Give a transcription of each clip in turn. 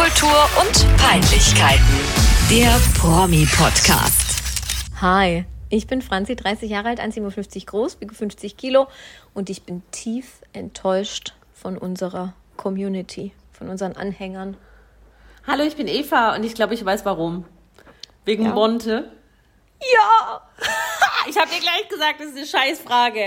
Popkultur und Peinlichkeiten. Der Promi-Podcast. Hi, ich bin Franzi, 30 Jahre alt, 1,57 groß, wiege 50 Kilo und ich bin tief enttäuscht von unserer Community, von unseren Anhängern. Hallo, ich bin Eva und ich glaube, ich weiß warum. Wegen Ja. Monte. Ja! Ich habe dir gleich gesagt, das ist eine Scheißfrage.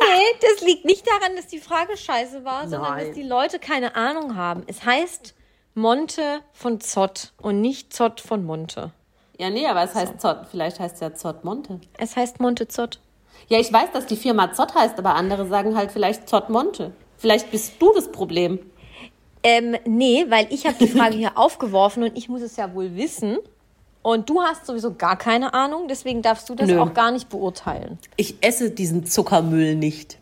Nee, das liegt nicht daran, dass die Frage scheiße war, sondern Nein. dass die Leute keine Ahnung haben. Es heißt Monte von Zott und nicht Zott von Monte. Ja, nee, aber es heißt Zott. Vielleicht heißt es ja Zott Monte. Es heißt Monte Zott. Ja, ich weiß, dass die Firma Zott heißt, aber andere sagen halt vielleicht Zott Monte. Vielleicht bist du das Problem. Ähm, nee, weil ich habe die Frage hier aufgeworfen und ich muss es ja wohl wissen. Und du hast sowieso gar keine Ahnung, deswegen darfst du das Nö. auch gar nicht beurteilen. Ich esse diesen Zuckermüll nicht.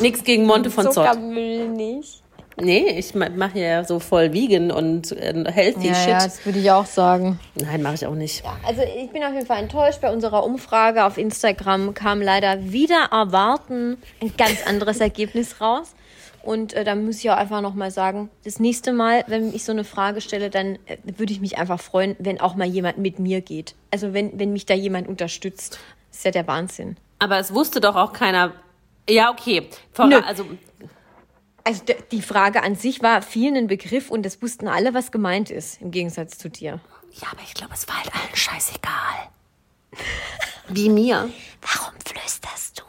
Nix gegen Monte von Zott. Zuckermüll nicht. Nee, ich mache ja so voll vegan und äh, healthy Ja, shit. ja, das würde ich auch sagen. Nein, mache ich auch nicht. Also ich bin auf jeden Fall enttäuscht. Bei unserer Umfrage auf Instagram kam leider wieder erwarten ein ganz anderes Ergebnis raus. Und äh, da muss ich auch einfach nochmal sagen, das nächste Mal, wenn ich so eine Frage stelle, dann äh, würde ich mich einfach freuen, wenn auch mal jemand mit mir geht. Also wenn, wenn mich da jemand unterstützt. Das ist ja der Wahnsinn. Aber es wusste doch auch keiner. Ja, okay. Vor, Nö. also Also die Frage an sich war vielen ein Begriff und es wussten alle, was gemeint ist, im Gegensatz zu dir. Ja, aber ich glaube, es war halt allen scheißegal. Wie mir. Warum flüsterst du?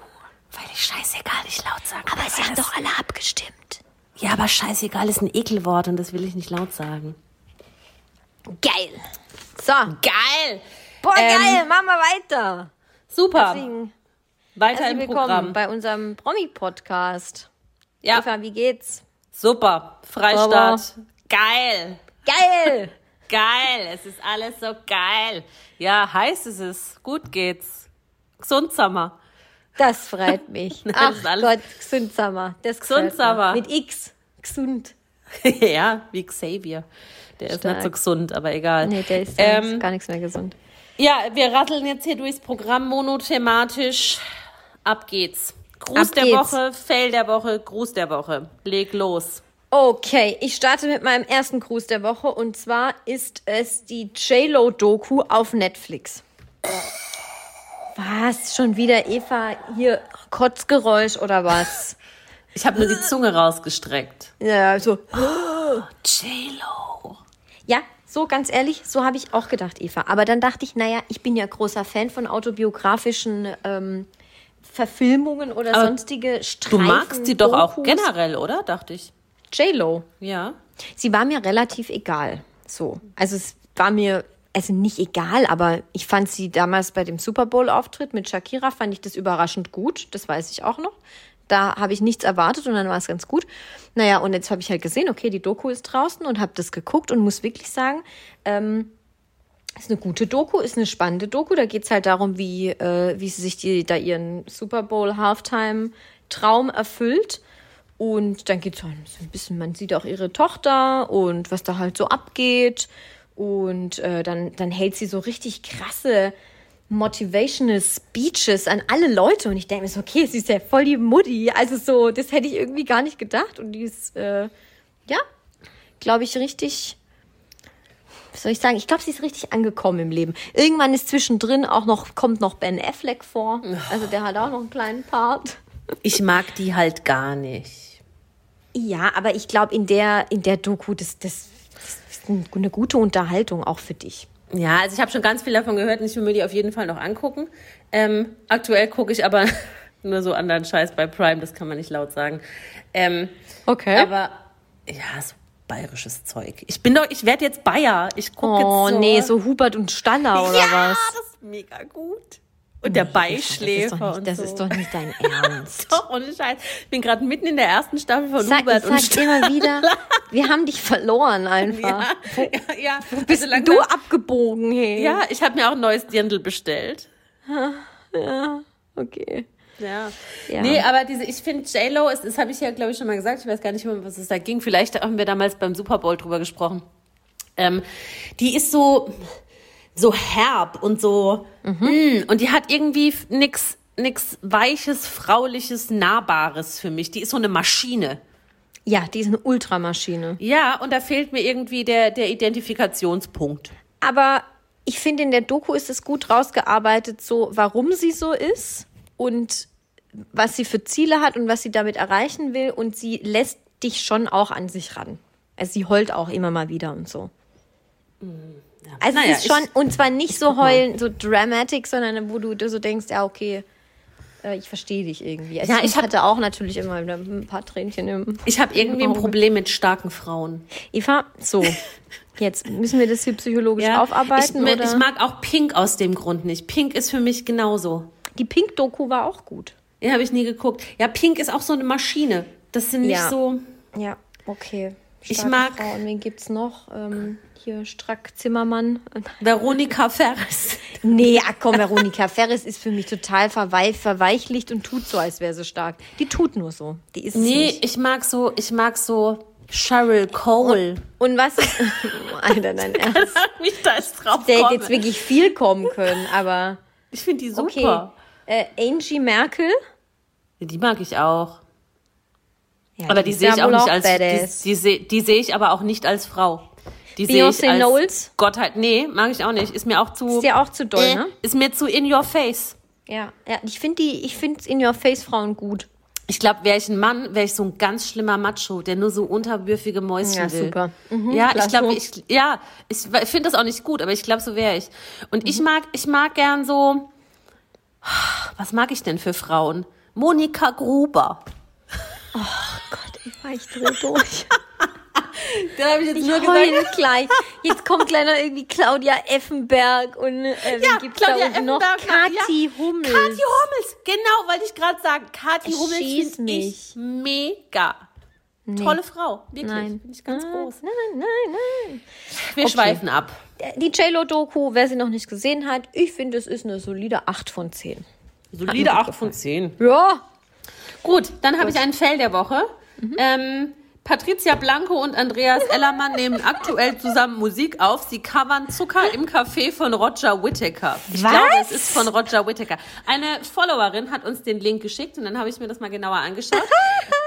Weil ich scheißegal nicht laut sagen Aber sie haben das- doch alle abgestimmt. Ja, aber scheißegal ist ein Ekelwort und das will ich nicht laut sagen. Geil. So. Geil! Boah, Ähm, geil, machen wir weiter. Super. Deswegen, Weiter herzlich im willkommen Programm. bei unserem Promi-Podcast. Ja, Eva, wie geht's? super. Freistaat. Geil. Geil! Geil. Es ist alles so geil. Ja, heiß ist es. Gut geht's. Gesund Sommer. Das freut mich. Nein, Ach das ist alles- Gott, gesund Sommer. Das gefällt Gesund Sommer. mir. Mit X. Gesund. ja, wie Xavier. Der ist Stark. nicht so gesund, aber egal. Nee, der ist Ähm, gar nichts mehr gesund. Ja, wir ratteln jetzt hier durchs Programm monothematisch. Ab geht's. Gruß Ab der geht's. Woche, Fail der Woche, Gruß der Woche. Leg los. Okay, ich starte mit meinem ersten Gruß der Woche und zwar ist es die J-Lo-Doku auf Netflix. Was? Schon wieder Eva hier Kotzgeräusch oder was? Ich habe nur die Zunge rausgestreckt. Ja, so. J-Lo. Ja, so ganz ehrlich, so habe ich auch gedacht, Eva. Aber dann dachte ich, naja, ich bin ja großer Fan von autobiografischen ähm, Verfilmungen oder Aber sonstige Du Streifen. magst die doch auch generell, oder? Dachte ich. J-Lo. Ja. Sie war mir relativ egal. So. Also es war mir, also nicht egal, aber ich fand sie damals bei dem Super Bowl-Auftritt mit Shakira, fand ich das überraschend gut. Das weiß ich auch noch. Da habe ich nichts erwartet und dann war es ganz gut. Naja, und jetzt habe ich halt gesehen, okay, die Doku ist draußen und habe das geguckt und muss wirklich sagen, ähm, ist eine gute Doku, ist eine spannende Doku. Da geht es halt darum, wie, äh, wie sie sich die, da ihren Super Bowl Halftime-Traum erfüllt. Und dann geht es halt so ein bisschen, man sieht auch ihre Tochter und was da halt so abgeht. Und äh, dann, dann hält sie so richtig krasse motivational Speeches an alle Leute. Und ich denke mir so, okay, sie ist ja voll die Mutti. Also so, das hätte ich irgendwie gar nicht gedacht. Und die ist, äh, ja, glaube ich, richtig was soll ich sagen? Ich glaube, sie ist richtig angekommen im Leben. Irgendwann ist zwischendrin auch noch, kommt noch Ben Affleck vor. Also der hat auch noch einen kleinen Part. Ich mag die halt gar nicht. Ja, aber ich glaube, in der, in der Doku, das, das, das ist eine gute Unterhaltung auch für dich. Ja, also ich habe schon ganz viel davon gehört und ich will mir die auf jeden Fall noch angucken. Ähm, aktuell gucke ich aber nur so anderen Scheiß bei Prime, das kann man nicht laut sagen. Ähm, Okay. aber ja, so bayerisches Zeug. Ich bin doch, ich werde jetzt Bayer. Ich gucke oh, jetzt so. nee, so Hubert und Staller oder ja, was? das ist mega gut. Und der Beischläfer Das, ist doch, nicht, das so. ist doch nicht dein Ernst. Doch, ohne Scheiß. Ich bin gerade mitten in der ersten Staffel von Sag, Hubert ich und sag immer wieder, wir haben dich verloren einfach. Ja, ja, ja. Bist Also langsam- du abgebogen, hey? Ja, ich habe mir auch ein neues Dirndl bestellt. Okay. Ja. Ja. Nee, aber diese, ich finde J-Lo, ist- das habe ich ja, glaube ich, schon mal gesagt, ich weiß gar nicht mehr, was es da ging. Vielleicht haben wir damals beim Super Bowl drüber gesprochen. Ähm, die ist so, so herb und so, mm, und die hat irgendwie nix, nix Weiches, Frauliches, Nahbares für mich. Die ist so eine Maschine. Ja, die ist eine Ultramaschine. Ja, und da fehlt mir irgendwie der, der Identifikationspunkt. Aber ich finde, in der Doku ist es gut rausgearbeitet, so warum sie so ist und was sie für Ziele hat und was sie damit erreichen will. Und sie lässt dich schon auch an sich ran. Also sie heult auch immer mal wieder und so. Also Naja, es ist schon, ich- und zwar nicht so heulen, so dramatic, sondern wo du so denkst, ja, okay, äh, ich verstehe dich irgendwie. Also Ja, ich ich hab- hatte auch natürlich immer wieder ein paar Tränchen im. Ich habe irgendwie ein. Problem mit starken Frauen. Eva, so. Jetzt müssen wir das hier psychologisch aufarbeiten, ich, oder? ich mag auch Pink aus dem Grund nicht. Pink ist für mich genauso. Die Pink-Doku war auch gut. Den habe ich nie geguckt. Ja, Pink ist auch so eine Maschine. Das sind nicht Ja. so. Ja, okay. Ich Starke mag- Frau. Und wen gibt's noch? Ähm, hier Strack Zimmermann. Veronika Ferris. Nee, ach komm, Veronika Ferris ist für mich total verweich, verweichlicht und tut so, als wäre sie stark. Die tut nur so. Die ist es Nee, nicht. ich mag so, ich mag so Cheryl Cole. Und was ist. Alter, dein Ernst. Wie ich da jetzt drauf Der hätte jetzt wirklich viel kommen können, aber. Ich finde die Okay. Äh, Angie Merkel. Die mag ich auch. Ja, Aber die, ist sehe ich auch nicht als. badass. Die, die sehe die seh ich aber auch nicht als Frau. Die sehe ich Beyoncé als Knowles? Gottheit. Nee, mag ich auch nicht. Ist mir auch zu. Ist ja auch zu doll, äh, ne? Ist mir zu in your face. Ja, ja ich finde die, ich finde in your face Frauen gut. Ich glaube, wäre ich ein Mann, wäre ich so ein ganz schlimmer Macho, der nur so unterwürfige Mäuschen Ja, will. super. Mhm, ja, ich glaube, ich, ja, ich finde das auch nicht gut, aber ich glaube, so wäre ich. Und Mhm. ich mag, ich mag gern so, was mag ich denn für Frauen? Monika Gruber. Gott, Eva, ich dreh durch. Da habe ich jetzt Ich heule gleich. Jetzt kommt gleich noch irgendwie Claudia Effenberg und äh, Ja, gibt's Claudia da noch? Kathi ja. Hummels. Kathi Hummels, genau, wollte ich gerade sagen. Kathi Hummels finde ich mich. Mega. Tolle Frau, wirklich. Nein. Finde ich ganz groß. Nein, nein, nein. Wir schweifen ab. Die JLo-Doku, wer sie noch nicht gesehen hat, ich finde, es ist eine solide 8 von 10. Solide gut 8 von 10. Ja. Gut, dann habe ich einen Fell der Woche. Ähm, Patricia Blanco und Andreas Ellermann nehmen aktuell zusammen Musik auf. Sie covern Zucker im Café von Roger Whittaker. Ich Was? glaube, es ist von Roger Whittaker. Eine Followerin hat uns den Link geschickt und dann habe ich mir das mal genauer angeschaut.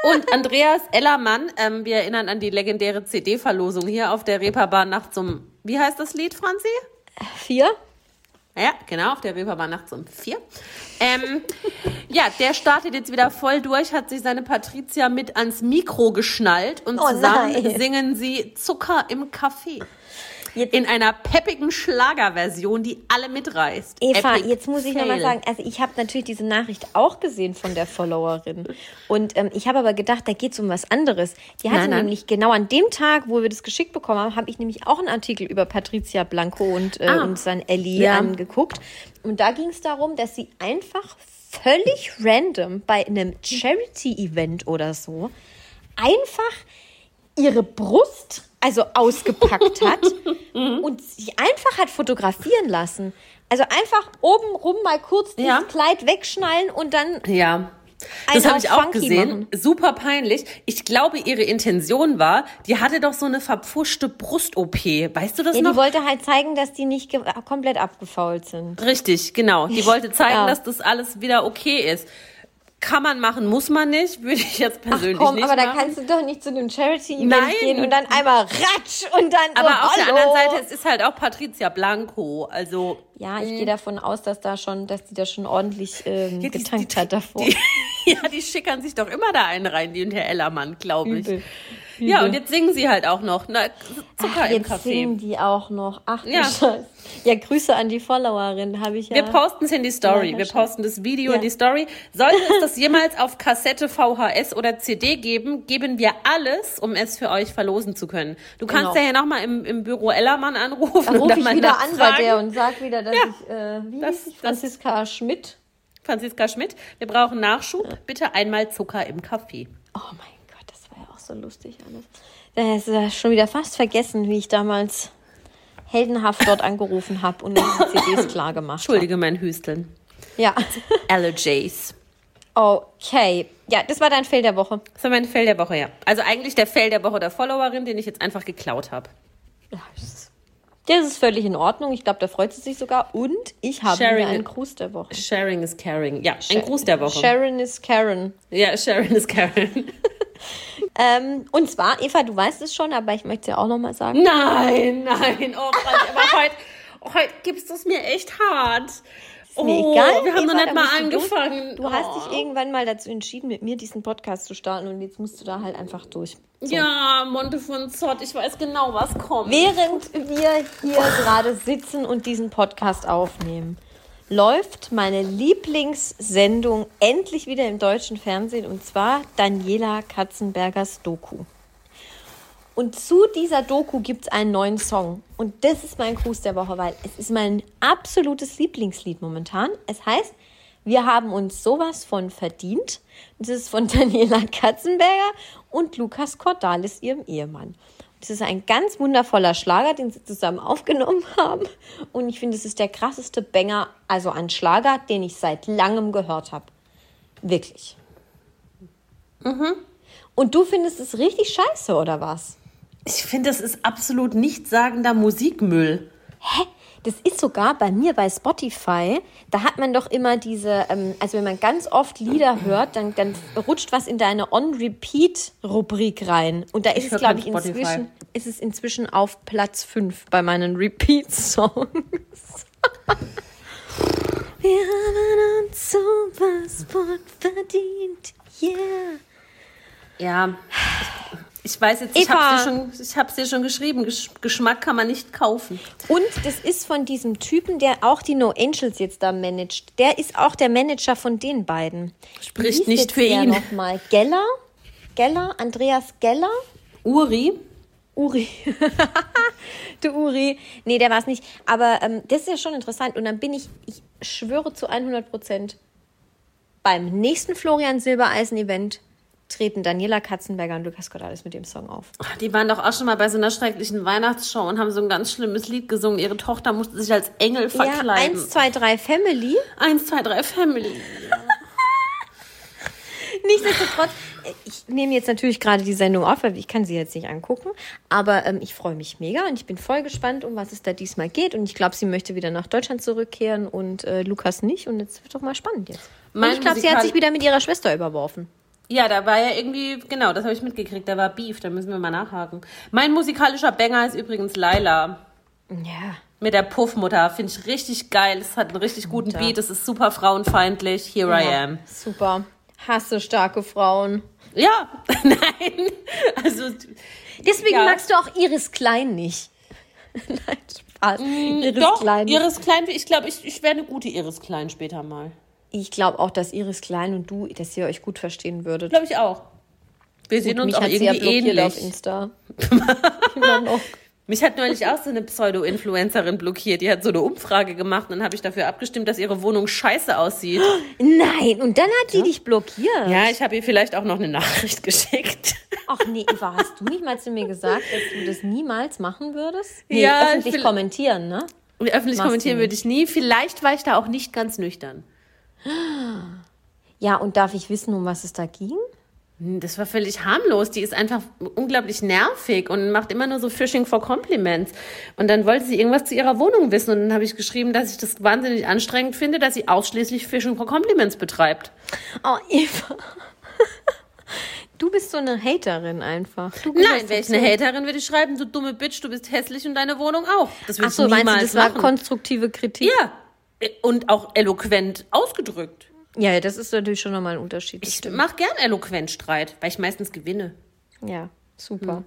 Und Andreas Ellermann, ähm, wir erinnern an die legendäre CD-Verlosung hier auf der Reeperbahn nachts um, wie heißt das Lied, Franzi? 4? Ja, genau, auf der Reeperbahn nachts um vier. Ähm, ja, der startet jetzt wieder voll durch, hat sich seine Patricia mit ans Mikro geschnallt und Oh zusammen nein. singen sie Zucker im Café. Jetzt- In einer peppigen Schlagerversion, die alle mitreißt. Eva, Epic jetzt muss ich nochmal sagen, also ich habe natürlich diese Nachricht auch gesehen von der Followerin. Und ähm, ich habe aber gedacht, da geht es um was anderes. Die hatte Nein, nein. nämlich genau an dem Tag, wo wir das geschickt bekommen haben, habe ich nämlich auch einen Artikel über Patricia Blanco und, äh, Ah. und sein Ellie Ja. angeguckt. Und da ging es darum, dass sie einfach völlig random bei einem Charity-Event oder so einfach ihre Brust also ausgepackt hat und sie einfach hat fotografieren lassen. Also einfach oben rum mal kurz dieses Ja. Kleid wegschnallen und dann Ja. Das habe ich auch gesehen. machen. Super peinlich. Ich glaube, ihre Intention war, die hatte doch so eine verpfuschte Brust-OP. Weißt du das ja, noch? die wollte halt zeigen, dass die nicht komplett abgefault sind. Richtig, genau. Die wollte zeigen, Ja. dass das alles wieder okay ist. Kann man machen, muss man nicht. Würde ich jetzt persönlich Komm, nicht aber da machen. kannst du doch nicht zu einem Charity-Event gehen und dann einmal ratsch und dann so, aber auf der anderen Seite, es ist halt auch Patricia Blanco. Also Ja, ich gehe davon aus, dass da schon, dass die da schon ordentlich ähm, Ja, die- getankt die- hat davor. Die, ja, die schickern sich doch immer da einen rein, die und Herr Ellermann, glaube ich. Übel. Ja, und jetzt singen sie halt auch noch. Na, Zucker Ach, im jetzt singen Café. die auch noch. Ach Ja. Scheiße. Ja, Grüße an die Followerin, habe ich ja. Wir posten es in die Story. Ja, Wir posten das Video Ja. in die Story. Sollte es das jemals auf Kassette, VHS oder CD geben, geben wir alles, um es für euch verlosen zu können. Du kannst Genau. ja hier nochmal im, im Büro Ellermann anrufen. Dann und rufe ich mal wieder an bei der und sag wieder, dass Ja. ich, äh, wie Das- ich? das- Franziska Schmidt. Franziska Schmidt, wir brauchen Nachschub. Bitte einmal Zucker im Kaffee. Oh mein Gott, das war ja auch so lustig alles. Das ist ja schon wieder fast vergessen, wie ich damals heldenhaft dort angerufen habe und die CDs klar gemacht. Entschuldige mein Hüsteln. Ja. Allergies. Okay. Ja, das war dein Fail der Woche. Das war mein Fail der Woche, ja. Also eigentlich der Fail der Woche der Followerin, den ich jetzt einfach geklaut habe. Ja, das ist völlig in Ordnung. Ich glaube, da freut sie sich sogar. Und ich habe Sharing wieder einen. Gruß der Woche. Sharing is caring. Ja, ein Gruß der Woche. Sharon is Karen. ja, Sharing is caring. Ähm, und zwar, Eva, du weißt es schon, aber ich möchte es ja auch nochmal sagen. Nein, nein. Oh Gott, aber heute, heute gibst du es mir echt hart. Ist mir oh, egal. wir haben Eva, noch nicht mal du angefangen. Du hast oh. dich irgendwann mal dazu entschieden, mit mir diesen Podcast zu starten und jetzt musst du da halt einfach durch. So. Ja, Monte von Zott, ich weiß genau, was kommt. Während wir hier gerade sitzen und diesen Podcast aufnehmen, läuft meine Lieblingssendung endlich wieder im deutschen Fernsehen und zwar Daniela Katzenbergers Doku. Und zu dieser Doku gibt es einen neuen Song. Und das ist mein Gruß der Woche, weil es ist mein absolutes Lieblingslied momentan. Es heißt, wir haben uns sowas von verdient. Das ist von Daniela Katzenberger und Lukas Cordalis, ihrem Ehemann. Das ist ein ganz wundervoller Schlager, den sie zusammen aufgenommen haben. Und ich finde, es ist der krasseste Banger, also ein Schlager, den ich seit langem gehört habe. Wirklich. Und du findest es richtig scheiße, oder was? Ich finde, das ist absolut nichtssagender Musikmüll. Hä? Das ist sogar bei mir bei Spotify. Da hat man doch immer diese, ähm, also wenn man ganz oft Lieder hört, dann, dann rutscht was in deine On-Repeat-Rubrik rein. Und da ist Ich es, glaube ich, Spotify. inzwischen, ist es inzwischen auf Platz 5 bei meinen Repeat-Songs. Wir haben uns sowas von verdient. Yeah. Ja. Ich, weiß jetzt, ich habe dir, schon- ich hab's dir schon geschrieben, Gesch Geschmack kann man nicht kaufen. Und das ist von diesem Typen, der auch die No Angels jetzt da managt. Der ist auch der Manager von den beiden. Spricht nicht für ihn. Nochmal? Geller? Geller? Andreas Geller? Uri, Uri. du Uri. Nee, der war es nicht. Aber ähm, das ist ja schon interessant. Und dann bin ich, ich schwöre zu 100 Prozent, beim nächsten Florian Silbereisen-Event treten Daniela Katzenberger und Lukas Cordalis mit dem Song auf. die waren doch auch schon mal bei so einer schrecklichen Weihnachtsshow und haben so ein ganz schlimmes Lied gesungen. Ihre Tochter musste sich als Engel Ja, verkleiden. 1, 2, 3 Family. Eins, zwei, drei Family. Nichtsdestotrotz, ich nehme jetzt natürlich gerade die Sendung auf, weil ich kann sie jetzt nicht angucken. Aber ähm, ich freue mich mega und ich bin voll gespannt, um was es da diesmal geht. Und ich glaube, sie möchte wieder nach Deutschland zurückkehren und äh, Lukas nicht. Und jetzt wird doch mal spannend jetzt. Und ich glaube, sie hat sich wieder mit ihrer Schwester überworfen. Ja, da war ja irgendwie, genau, das habe ich mitgekriegt. Da war Beef, da müssen wir mal nachhaken. Mein musikalischer Banger ist übrigens Laila. Ja. Mit der Puffmutter. Finde ich richtig geil. Es hat einen richtig guten Mutter. Beat. Es ist super frauenfeindlich. Here I ja. am. Super. Hasse starke Frauen. Ja, nein. Also, Deswegen Ja. magst du auch Iris Klein nicht. Nein, Spaß. Iris Mm, doch, Klein. Iris Klein, ich glaube, ich, ich wäre eine gute Iris Klein später mal. Ich glaube auch, dass Iris Klein und du, dass ihr euch gut verstehen würdet. Glaube ich auch. Wir sehen uns auch ja irgendwie blockiert auf ähnlich. Insta. Mich hat neulich auch so eine Pseudo-Influencerin blockiert. Die hat so eine Umfrage gemacht und dann habe ich dafür abgestimmt, dass ihre Wohnung scheiße aussieht. Nein, und dann hat sie dich blockiert. Ja, ich habe ihr vielleicht auch noch eine Nachricht geschickt. Ach nee, Eva, hast du nicht mal zu mir gesagt, dass du das niemals machen würdest? Nee, Ja, ich öffentlich kommentieren, ne? Öffentlich Machst kommentieren würde ich nie. Vielleicht war ich da auch nicht ganz nüchtern. Ja, und darf ich wissen, um was es da ging? Hm, Das war völlig harmlos. Die ist einfach unglaublich nervig und macht immer nur so Fishing for Compliments. Und dann wollte sie irgendwas zu ihrer Wohnung wissen. Und dann habe ich geschrieben, dass ich das wahnsinnig anstrengend finde, dass sie ausschließlich Fishing for Compliments betreibt. Oh, Eva. Du bist so eine Haterin einfach. Du Nein, wäre ich eine Haterin, würde ich schreiben, du dumme Bitch, du bist hässlich und deine Wohnung auch. Das würde Ach so, ich meinst du, das war machen. konstruktive Kritik? Ja, und auch eloquent ausgedrückt. Ja, das ist natürlich schon nochmal ein Unterschied. Ich mache gern eloquent Streit, weil ich meistens gewinne. Ja, super.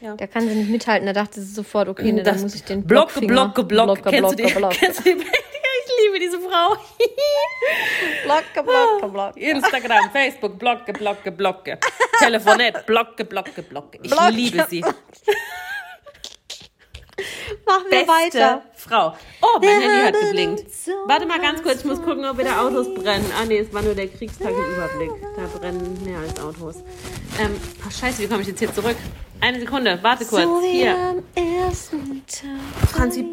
Ja. Da kann sie nicht mithalten, da dachte sie sofort, okay, ne, dann muss ich den du die? Blocke, Blocke. Kennst du die? Ich liebe diese Frau. Blocke, Blocke, Blocke. Instagram, Facebook, Blocke, Blocke, Blocke. Telefonet, Blocke, Blocke, Blocke. Ich liebe sie. Machen wir Beste weiter. Frau. Oh, mein Handy hat geblinkt. Warte mal ganz kurz, ich muss gucken, ob wieder Autos brennen. Ah nee, es war nur der Kriegstag im Überblick. Da brennen mehr als Autos. Ähm, ach scheiße, wie komme ich jetzt hier zurück? Eine Sekunde, warte kurz. So Hier. am ersten Tag. Franzi,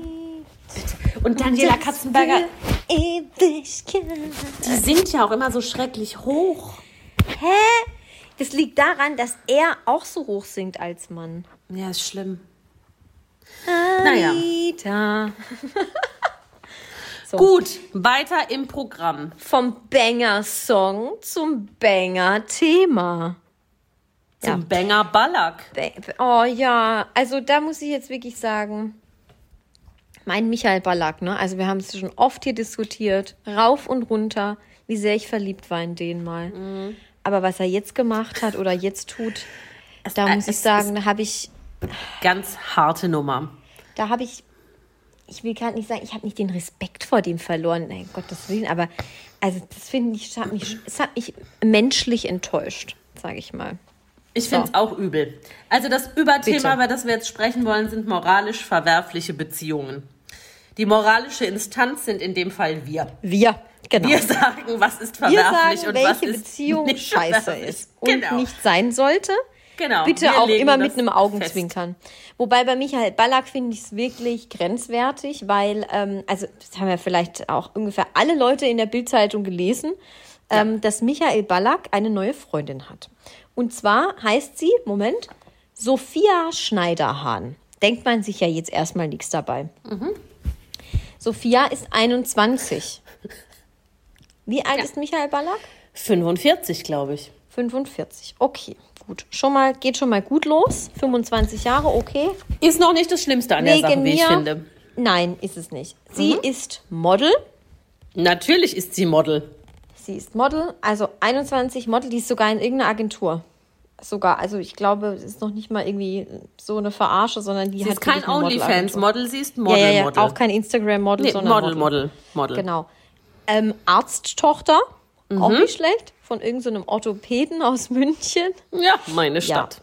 Und Daniela Katzenberger, Ewigkeit. die singt ja auch immer so schrecklich hoch. Hä? Das liegt daran, dass er auch so hoch singt als Mann. Ja, ist schlimm. Naja. Anita. Gut, weiter im Programm. Vom Banger-Song zum Banger-Thema. Zum Banger Ballack. Oh ja, also da muss ich jetzt wirklich sagen, mein Michael Ballack, ne? Also wir haben es schon oft hier diskutiert, rauf und runter, wie sehr ich verliebt war in den mal. Mhm. Aber was er jetzt gemacht hat oder jetzt tut, da äh, muss ich es sagen, da habe ich, Ganz harte Nummer. Da habe ich, ich will gerade nicht sagen, ich habe nicht den Respekt vor dem verloren, nein, Gottes Willen, aber also das finde ich, das hat mich, es hat mich menschlich enttäuscht, sage ich mal. Ich finde es auch übel. Also das Überthema, Bitte. über das wir jetzt sprechen wollen, sind moralisch verwerfliche Beziehungen. Die moralische Instanz sind in dem Fall wir. Wir, genau. Wir sagen, was ist Wir verwerflich sagen, und was welche ist Beziehung nicht scheiße ist und Genau. nicht sein sollte. Genau. Bitte Wir auch immer mit einem Augenzwinkern. Wobei bei Michael Ballack finde ich es wirklich grenzwertig, weil, ähm, also das haben ja vielleicht auch ungefähr alle Leute in der Bildzeitung gelesen, ähm, dass Michael Ballack eine neue Freundin hat. Und zwar heißt sie, Moment, Sophia Schneiderhahn. Denkt man sich ja jetzt erstmal nichts dabei. Mhm. Sophia ist 21. Wie alt ist Michael Ballack? 45, glaube ich. 45. Okay, gut. Schon mal, geht schon mal gut los. 25 Jahre, okay. Ist noch nicht das Schlimmste an der Wegen Sache, wie ich mir- finde. Nein, ist es nicht. Sie Mhm. ist Model. Natürlich ist sie Model. Sie ist Model, also 21 Model, die ist sogar in irgendeiner Agentur. Sogar, also ich glaube, es ist noch nicht mal irgendwie so eine Verarsche, sondern die Sie hat ist kein. OnlyFans-Model, sie ist Ja, Model, ja, ja, Model. auch kein Instagram-Model, nee, sondern Model, Model, Model. Genau. Ähm, Arzttochter, Mhm. auch nicht schlecht, von irgendeinem Orthopäden aus München. Ja, meine Stadt.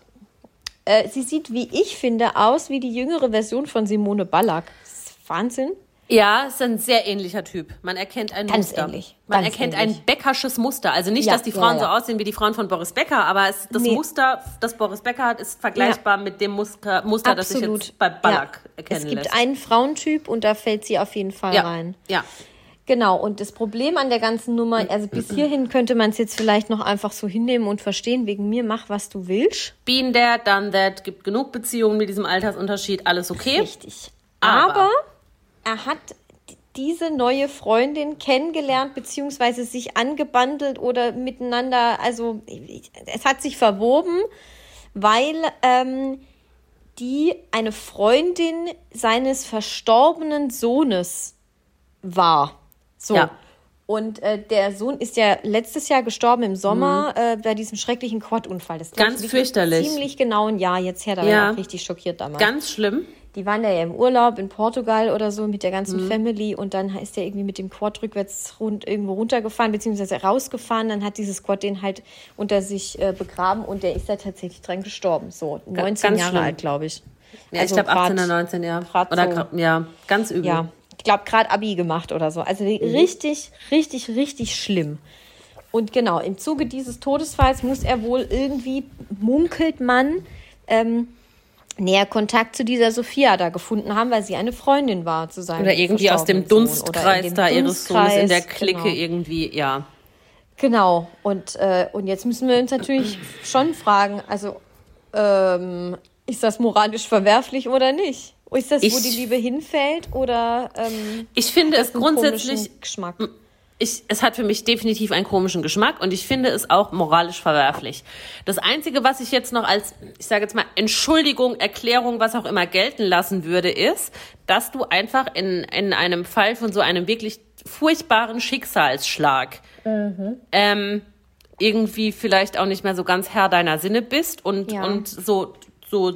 Äh, sie sieht, wie ich finde, aus wie die jüngere Version von Simone Ballack. Das ist Wahnsinn. Ja, ist ein sehr ähnlicher Typ. Man erkennt ein Ganz Muster. ähnlich, Man ganz erkennt ähnlich. ein Beckersches Muster. Also nicht, Ja, dass die ja, Frauen ja. so aussehen wie die Frauen von Boris Becker, aber es, das Nee. Muster, das Boris Becker hat, ist vergleichbar mit dem Muster, Muster das ich jetzt bei Ballack ja. erkennen Es gibt lässt. einen Frauentyp und da fällt sie auf jeden Fall ja. rein. Ja. Genau, und das Problem an der ganzen Nummer, also bis hierhin könnte man es jetzt vielleicht noch einfach so hinnehmen und verstehen, wegen mir mach, was du willst. Been there, done that, gibt genug Beziehungen mit diesem Altersunterschied, alles okay. Richtig. Aber- Aber, er hat diese neue Freundin kennengelernt, beziehungsweise sich angebandelt oder miteinander, also es hat sich verwoben, weil ähm, die eine Freundin seines verstorbenen Sohnes war. So. Ja. Und äh, der Sohn ist ja letztes Jahr gestorben im Sommer äh, bei diesem schrecklichen Quad-Unfall. Das Mhm. Ganz ich, fürchterlich. Ziemlich genau ein Jahr jetzt her. Da war Ja. ich auch richtig schockiert damals. Ganz schlimm. Die waren ja im Urlaub in Portugal oder so mit der ganzen Mhm. Family und dann ist er irgendwie mit dem Quad rückwärts rund, irgendwo runtergefahren, beziehungsweise rausgefahren. Dann hat dieses Quad den halt unter sich äh, begraben und der ist da tatsächlich dran gestorben. So, 19 ganz Jahre schlimm. alt, glaube ich. Ja, Also ich glaube 18 grad- oder 19, ja. Oder so. ja, ganz übel. Ja, ich glaube, gerade Abi gemacht oder so. Also Mhm. richtig, richtig, richtig schlimm. Und genau, im Zuge dieses Todesfalls muss er wohl irgendwie, munkelt man, ähm, näher Kontakt zu dieser Sophia da gefunden haben, weil sie eine Freundin war zu seinem Oder irgendwie aus dem Dunstkreis dem da ihres Sohnes in der Dunstkreis, Clique genau. irgendwie, ja. Genau. Und, äh, und jetzt müssen wir uns natürlich schon fragen, also ähm, ist das moralisch verwerflich oder nicht? Ist das, wo Ich- die Liebe hinfällt oder ähm, Ich finde es grundsätzlich, Geschmack? ich, es hat für mich definitiv einen komischen Geschmack und ich finde es auch moralisch verwerflich. Das Einzige, was ich jetzt noch als, ich sage jetzt mal, Entschuldigung, Erklärung, was auch immer gelten lassen würde, ist, dass du einfach in, in einem Fall von so einem wirklich furchtbaren Schicksalsschlag ähm, irgendwie vielleicht auch nicht mehr so ganz Herr deiner Sinne bist und, Ja. und so, so,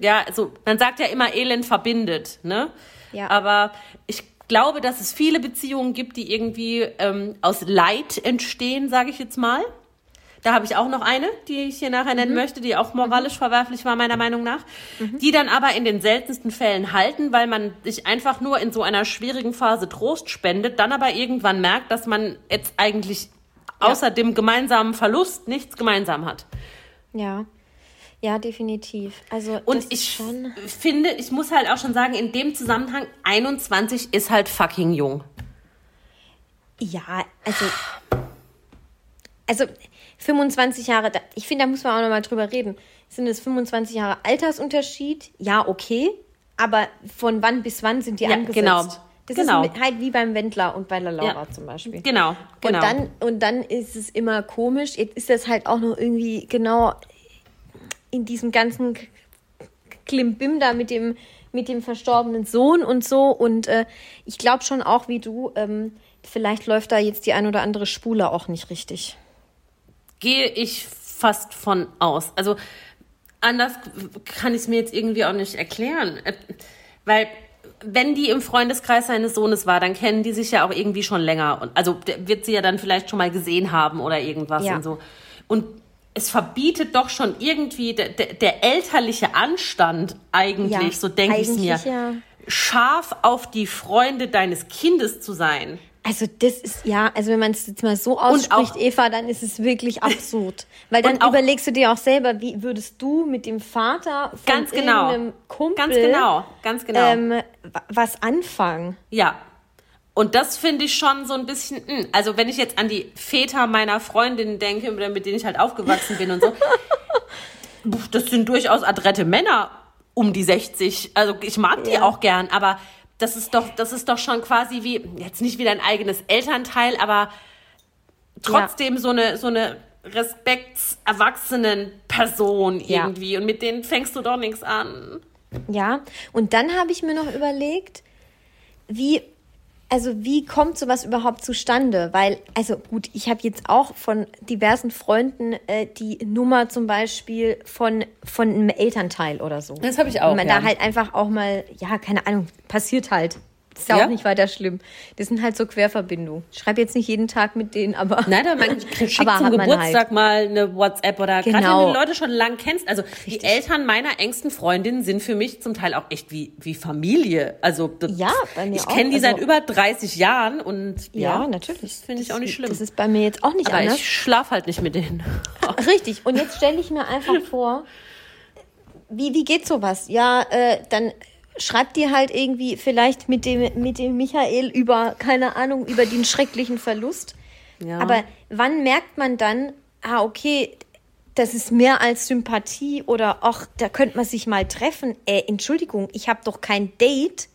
ja, so, man sagt ja immer, Elend verbindet, ne? Ja. Aber ich glaube, dass es viele Beziehungen gibt, die irgendwie ähm, aus Leid entstehen, sage ich jetzt mal. Da habe ich auch noch eine, die ich hier nachher Mhm. nennen möchte, die auch moralisch verwerflich war, meiner Meinung nach. Die dann aber in den seltensten Fällen halten, weil man sich einfach nur in so einer schwierigen Phase Trost spendet, dann aber irgendwann merkt, dass man jetzt eigentlich außer dem gemeinsamen Verlust nichts gemeinsam hat. Ja, ja, definitiv. Also Und ich finde, ich muss halt auch schon sagen, in dem Zusammenhang, 21 ist halt fucking jung. Ja, also. Also 25 Jahre, ich finde, da muss man auch nochmal drüber reden. Sind es 25 Jahre Altersunterschied? Ja, okay. aber von wann bis wann sind die Ja, angesetzt? genau. Das Genau. ist halt wie beim Wendler und bei der Laura Ja. zum Beispiel. Genau, genau. Und dann, und dann ist es immer komisch. Jetzt ist das halt auch noch irgendwie genau in diesem ganzen Klimbim da mit dem, mit dem verstorbenen Sohn und so. Und äh, ich glaube schon auch wie du, ähm, vielleicht läuft da jetzt die ein oder andere Spule auch nicht richtig. gehe ich fast von aus. Also anders kann ich es mir jetzt irgendwie auch nicht erklären. Äh, Weil wenn die im Freundeskreis seines Sohnes war, dann kennen die sich ja auch irgendwie schon länger. Und also wird sie ja dann vielleicht schon mal gesehen haben oder irgendwas Ja. und so. Und es verbietet doch schon irgendwie der, der, der elterliche Anstand eigentlich, Ja, so denke ich mir, ja. scharf auf die Freunde deines Kindes zu sein. Also das ist, ja, also wenn man es jetzt mal so ausspricht, auch- Eva, dann ist es wirklich absurd. Weil dann auch- überlegst du dir auch selber, wie würdest du mit dem Vater von Ganz genau. Kumpel Ganz genau, ganz genau. Ähm, wa- was anfangen? Ja. Und das finde ich schon so ein bisschen, mh. also wenn ich jetzt an die Väter meiner Freundinnen denke, oder mit denen ich halt aufgewachsen bin und so, das sind durchaus adrette Männer um die 60. Also ich mag die Ja. auch gern, aber das ist doch, das ist doch schon quasi wie, jetzt nicht wie dein eigenes Elternteil, aber trotzdem so eine, so eine respektserwachsenen Person Ja. irgendwie. Und mit denen fängst du doch nichts an. Ja, und dann habe ich mir noch überlegt, wie, also wie kommt sowas überhaupt zustande? Weil, also gut, ich habe jetzt auch von diversen Freunden äh, die Nummer zum Beispiel von, von einem Elternteil oder so. Das habe ich auch, Und man ja. da halt einfach auch mal, ja, keine Ahnung, passiert halt. Ist ja auch nicht weiter schlimm. Das sind halt so Querverbindungen. Ich schreibe jetzt nicht jeden Tag mit denen, aber. Nein, aber man schickt Aber zum man Geburtstag halt. mal eine WhatsApp oder gerade Genau. wenn du die Leute schon lang kennst. Also die Eltern meiner engsten Freundinnen sind für mich zum Teil auch echt wie, wie Familie. Also Ja, bei mir ich kenne die seit Also- über 30 Jahren und Ja, ja, natürlich. Das finde ich Das- auch nicht schlimm. Das ist bei mir jetzt auch nicht aber anders. ich schlaf halt nicht mit denen. Richtig. Und jetzt stelle ich mir einfach vor, wie, wie geht sowas? Ja, äh, dann schreibt ihr halt irgendwie vielleicht mit dem, mit dem Michael über, keine Ahnung, über den schrecklichen Verlust. Ja. Aber wann merkt man dann, ah, okay, das ist mehr als Sympathie oder ach, da könnte man sich mal treffen. Äh, Entschuldigung, ich habe doch kein Date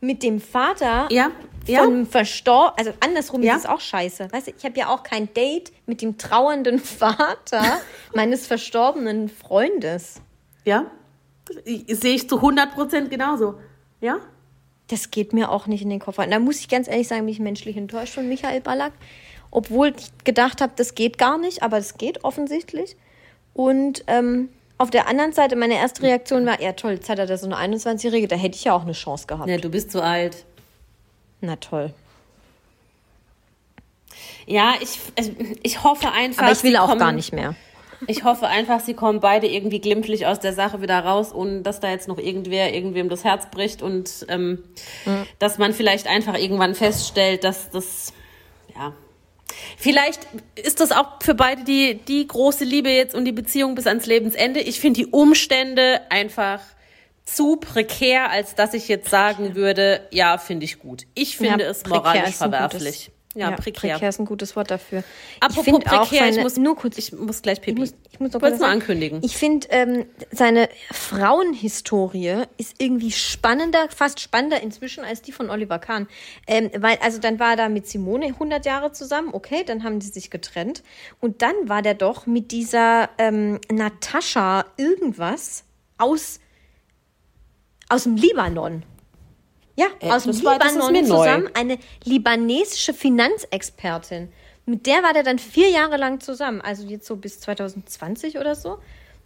mit dem Vater Ja, ja. von Verstor, also andersrum Ja. ist es auch scheiße. Weißt du, ich habe ja auch kein Date mit dem trauernden Vater meines verstorbenen Freundes. Ja, sehe ich zu 100 Prozent genauso. Ja, Das geht mir auch nicht in den Kopf rein. Da muss ich ganz ehrlich sagen, bin ich menschlich enttäuscht von Michael Ballack. Obwohl ich gedacht habe, das geht gar nicht, aber es geht offensichtlich. Und ähm, auf der anderen Seite, meine erste Reaktion war, ja toll, jetzt hat er da so eine 21-Jährige, da hätte ich ja auch eine Chance gehabt. ja du bist zu alt. Na toll. Ja, ich, also, ich hoffe einfach. Aber ich will auch kommen- gar nicht mehr. Ich hoffe einfach, sie kommen beide irgendwie glimpflich aus der Sache wieder raus, ohne dass da jetzt noch irgendwer irgendwem das Herz bricht und ähm, dass man vielleicht einfach irgendwann feststellt, dass das, ja. Vielleicht ist das auch für beide die, die große Liebe jetzt und die Beziehung bis ans Lebensende. Ich finde die Umstände einfach zu prekär, als dass ich jetzt sagen würde, ja, finde ich gut. Ich finde Ja, es moralisch verwerflich. Ja, ja, prekär. prekär ist ein gutes Wort dafür. Apropos ich finde auch prekär, seine, ich muss, nur kurz, ich muss gleich pipi. Ich muss, ich muss noch kurz nur ankündigen. Ich finde, ähm, seine Frauenhistorie ist irgendwie spannender, fast spannender inzwischen als die von Oliver Kahn. Ähm, weil, also dann war er da mit Simone 100 Jahre zusammen, okay, dann haben die sich getrennt. Und dann war der doch mit dieser ähm, Natascha irgendwas aus, aus dem Libanon. Ja, Äh, aus dem war- Libanon zusammen. Eine libanesische Finanzexpertin. Mit der war der dann vier Jahre lang zusammen. Also jetzt so bis 2020 oder so.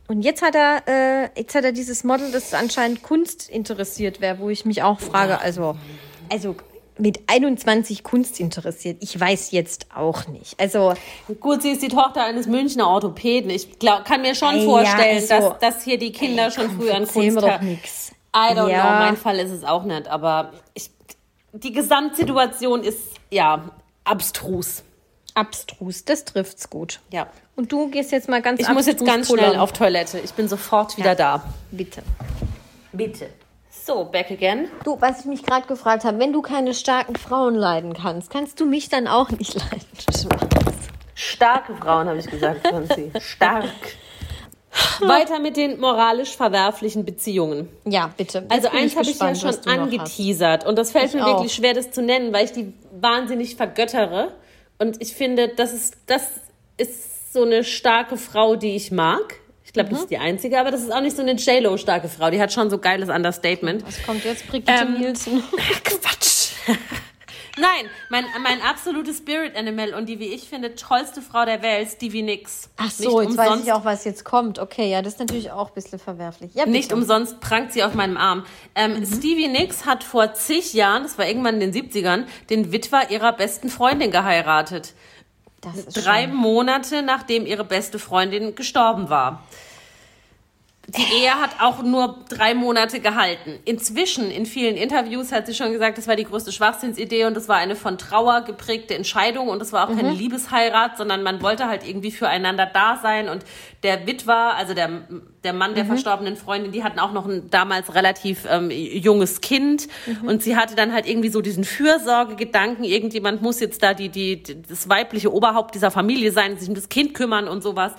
Und jetzt hat er, äh, jetzt hat er dieses Model, das anscheinend Kunst interessiert wäre, wo ich mich auch frage, also, also mit 21 Kunst interessiert. Ich weiß jetzt auch nicht. Also, Gut, sie ist die Tochter eines Münchner Orthopäden. Ich glaub, kann mir schon Ey, ja, vorstellen, also- dass, dass hier die Kinder schon früh an Kunst haben. I don't Ja. know, mein Fall ist es auch nicht, aber ich, die Gesamtsituation ist, ja, abstrus. abstrus, das trifft's gut. Ja. Und du gehst jetzt mal ganz Ich muss jetzt ganz schnell auf Toilette. Ich bin sofort wieder da. Bitte. Bitte. So, back again. Du, was ich mich gerade gefragt habe, wenn du keine starken Frauen leiden kannst, kannst du mich dann auch nicht leiden? Starke Frauen, habe ich gesagt, Franzi. Stark. Weiter mit den moralisch verwerflichen Beziehungen. Ja, bitte. Jetzt Also eins habe ich ja schon angeteasert und das fällt Ich mir auch. wirklich schwer, das zu nennen, weil ich die wahnsinnig vergöttere. Und ich finde, das ist, das ist so eine starke Frau, die ich mag. Ich glaube, Mhm. das ist die einzige, aber das ist auch nicht so eine J-Lo-starke Frau. Die hat schon so geiles Understatement. Was kommt jetzt? Brigitte Ähm, Nielsen. Quatsch. Nein, mein, mein absolutes Spirit Animal und die, wie ich finde, tollste Frau der Welt, Stevie Nicks. Ach so, Nicht jetzt weiß umsonst- ich auch, was jetzt kommt. Okay, ja, das ist natürlich auch ein bisschen verwerflich. Ja, Nicht umsonst prangt sie auf meinem Arm. Ähm, Stevie Nicks hat vor zig Jahren, das war irgendwann in den 70ern, den Witwer ihrer besten Freundin geheiratet. Das ist Drei schon- Monate nachdem ihre beste Freundin gestorben war. Die Ehe hat auch nur drei Monate gehalten. Inzwischen, in vielen Interviews, hat sie schon gesagt, das war die größte Schwachsinnsidee und das war eine von Trauer geprägte Entscheidung und das war auch keine Liebesheirat, sondern man wollte halt irgendwie füreinander da sein und der Witwer, also der, der Mann der verstorbenen Freundin, die hatten auch noch ein damals relativ ähm, junges Kind und sie hatte dann halt irgendwie so diesen Fürsorgegedanken, irgendjemand muss jetzt da die, die, die, das weibliche Oberhaupt dieser Familie sein, sich um das Kind kümmern und sowas.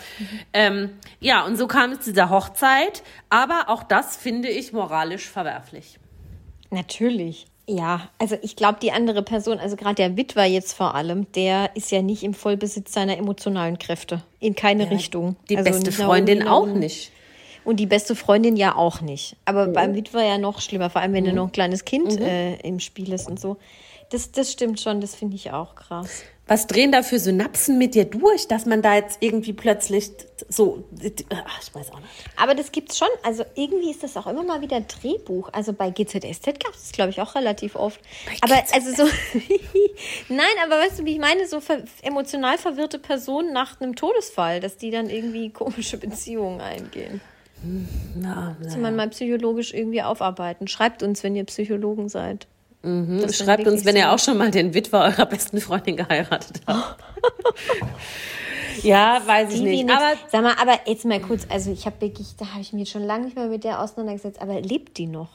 Ähm, ja, und so kam es zu dieser Hochzeit, aber auch das finde ich moralisch verwerflich. Natürlich. Ja, also ich glaube, die andere Person, also gerade der Witwer jetzt vor allem, der ist ja nicht im Vollbesitz seiner emotionalen Kräfte. In keine Richtung. Die also beste Freundin auch nicht. Und die beste Freundin ja auch nicht. Aber beim Witwer ja noch schlimmer, vor allem wenn du noch ein kleines Kind äh, im Spiel ist und so. Das, das stimmt schon, das finde ich auch krass. Was drehen da für Synapsen mit dir durch, dass man da jetzt irgendwie plötzlich so, ach, ich weiß auch nicht. Aber das gibt's schon. Also irgendwie ist das auch immer mal wieder Drehbuch. Also bei GZSZ gab es glaube ich, auch relativ oft. aber also so. Nein, aber weißt du, wie ich meine? So ver emotional verwirrte Personen nach einem Todesfall, dass die dann irgendwie komische Beziehungen eingehen. Na, Muss man mal psychologisch irgendwie aufarbeiten. Schreibt uns, wenn ihr Psychologen seid. Sind Schreibt uns, wenn so- ihr auch schon mal den Witwer eurer besten Freundin geheiratet habt. ja, weiß ich Die nicht. Aber Sag mal, aber jetzt mal kurz, also ich habe wirklich, da habe ich mich schon lange nicht mehr mit der auseinandergesetzt, aber lebt die noch?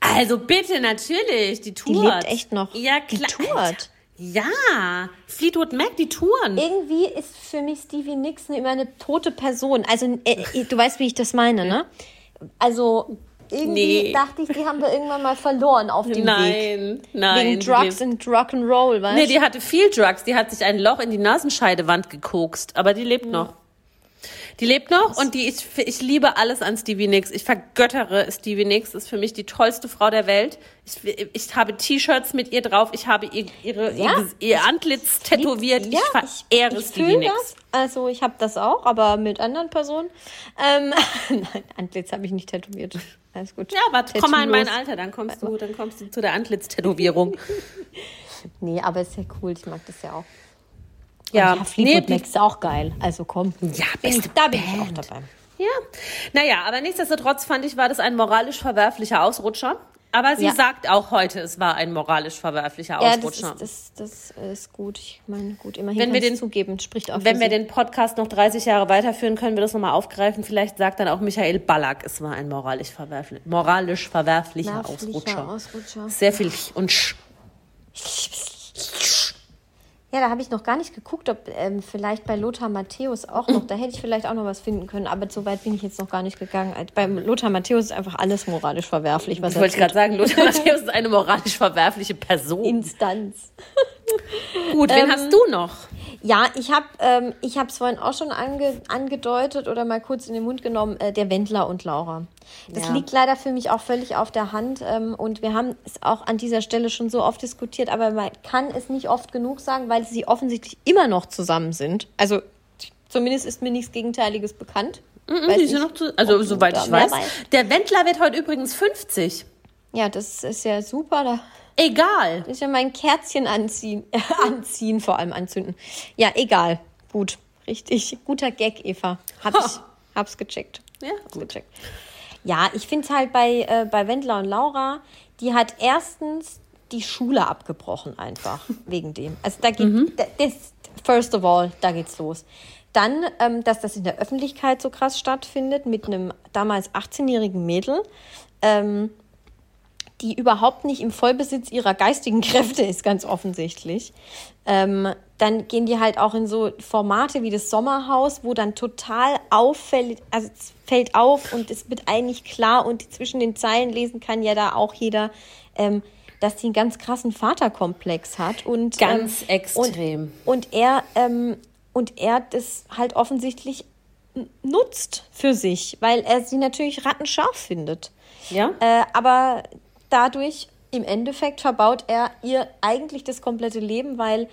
also bitte, natürlich, die tourt. lebt echt noch. Ja, Die klar. tourt. Ja, Fleetwood Mac, die touren. Irgendwie ist für mich Stevie Nicks immer eine tote Person. Also, äh, du weißt, wie ich das meine, ne? Also, irgendwie Nee. dachte ich, die haben wir irgendwann mal verloren auf dem Weg. Nein, nein. Wegen Drugs und Rock'n'Roll, weißt Nee, die hatte viel Drugs. Die hat sich ein Loch in die Nasenscheidewand gekokst. Aber die lebt noch. Die lebt noch und die ich, ich liebe alles an Stevie Nicks. Ich vergöttere Stevie Nicks. Ist für mich die tollste Frau der Welt. Ich, ich habe T-Shirts mit ihr drauf. Ich habe ihr, ihre, Ja, ihr, ihr Antlitz tätowiert. Ja, ich verehre ich, ich Stevie Nicks. das. Also ich habe das auch, aber mit anderen Personen. Ähm, nein, Antlitz habe ich nicht tätowiert. Alles gut. Ja, aber komm mal in mein. Alter, dann kommst du, dann kommst du zu der Antlitz-Tätowierung. Nee, aber ist ja cool. Ich mag das ja auch. Ja, Und ja Fleetwood nee, Mac ist auch geil. Also komm. Ja, beste da bin ich auch dabei. Ja, naja, aber nichtsdestotrotz fand ich, war das ein moralisch verwerflicher Ausrutscher. Aber sie Ja. sagt auch heute, es war ein moralisch verwerflicher Ja, das Ausrutscher. ist, das, das ist gut. Ich meine, gut, immerhin Wenn wir den- zugeben, spricht auch Wenn wir den Podcast noch 30 Jahre weiterführen, können wir das nochmal aufgreifen. Vielleicht sagt dann auch Michael Ballack, es war ein moralisch, verwerflich, moralisch verwerflicher Verwerflicher Ausrutscher. Ausrutscher. Sehr viel und sch. Ja, da habe ich noch gar nicht geguckt, ob ähm, vielleicht bei Lothar Matthäus auch noch, da hätte ich vielleicht auch noch was finden können, aber so weit bin ich jetzt noch gar nicht gegangen. Also Beim Lothar Matthäus ist einfach alles moralisch verwerflich, was wollte ich tut. gerade sagen, Lothar Matthäus ist eine moralisch verwerfliche Person. Instanz. Gut, Ähm, wen hast du noch? Ja, ich habe ähm, ich es vorhin auch schon ange, angedeutet oder mal kurz in den Mund genommen, äh, der Wendler und Laura. Das Ja. liegt leider für mich auch völlig auf der Hand ähm, und wir haben es auch an dieser Stelle schon so oft diskutiert, aber man kann es nicht oft genug sagen, weil sie offensichtlich immer noch zusammen sind. Also zumindest ist mir nichts Gegenteiliges bekannt. Weiß Mhm, Die sind noch zu, also soweit ich mehr weiß. Der Wendler wird heute übrigens 50. Ja, das ist ja super. Da Egal. ist ja mein Kerzchen anziehen, äh, anziehen, vor allem anzünden. Ja, egal. Gut, richtig. Guter Gag, Eva. Hab ich, hab's gecheckt. Ja, hab's gecheckt. Ja, ich finde halt bei, äh, bei Wendler und Laura, die hat erstens die Schule abgebrochen einfach wegen dem. Also da geht, da- das, first of all, da geht's los. Dann, ähm, dass das in der Öffentlichkeit so krass stattfindet mit einem damals 18-jährigen Mädel, ähm, die überhaupt nicht im Vollbesitz ihrer geistigen Kräfte ist, ganz offensichtlich. Ähm, dann gehen die halt auch in so Formate wie das Sommerhaus, wo dann total auffällt, also es fällt auf und es wird eigentlich klar und zwischen den Zeilen lesen kann ja da auch jeder, ähm, dass sie einen ganz krassen Vaterkomplex hat und Ganz ähm, extrem. Und, und er ähm, und er das halt offensichtlich nutzt für sich, weil er sie natürlich rattenscharf findet. Ja? Äh, aber dadurch im Endeffekt verbaut er ihr eigentlich das komplette Leben, weil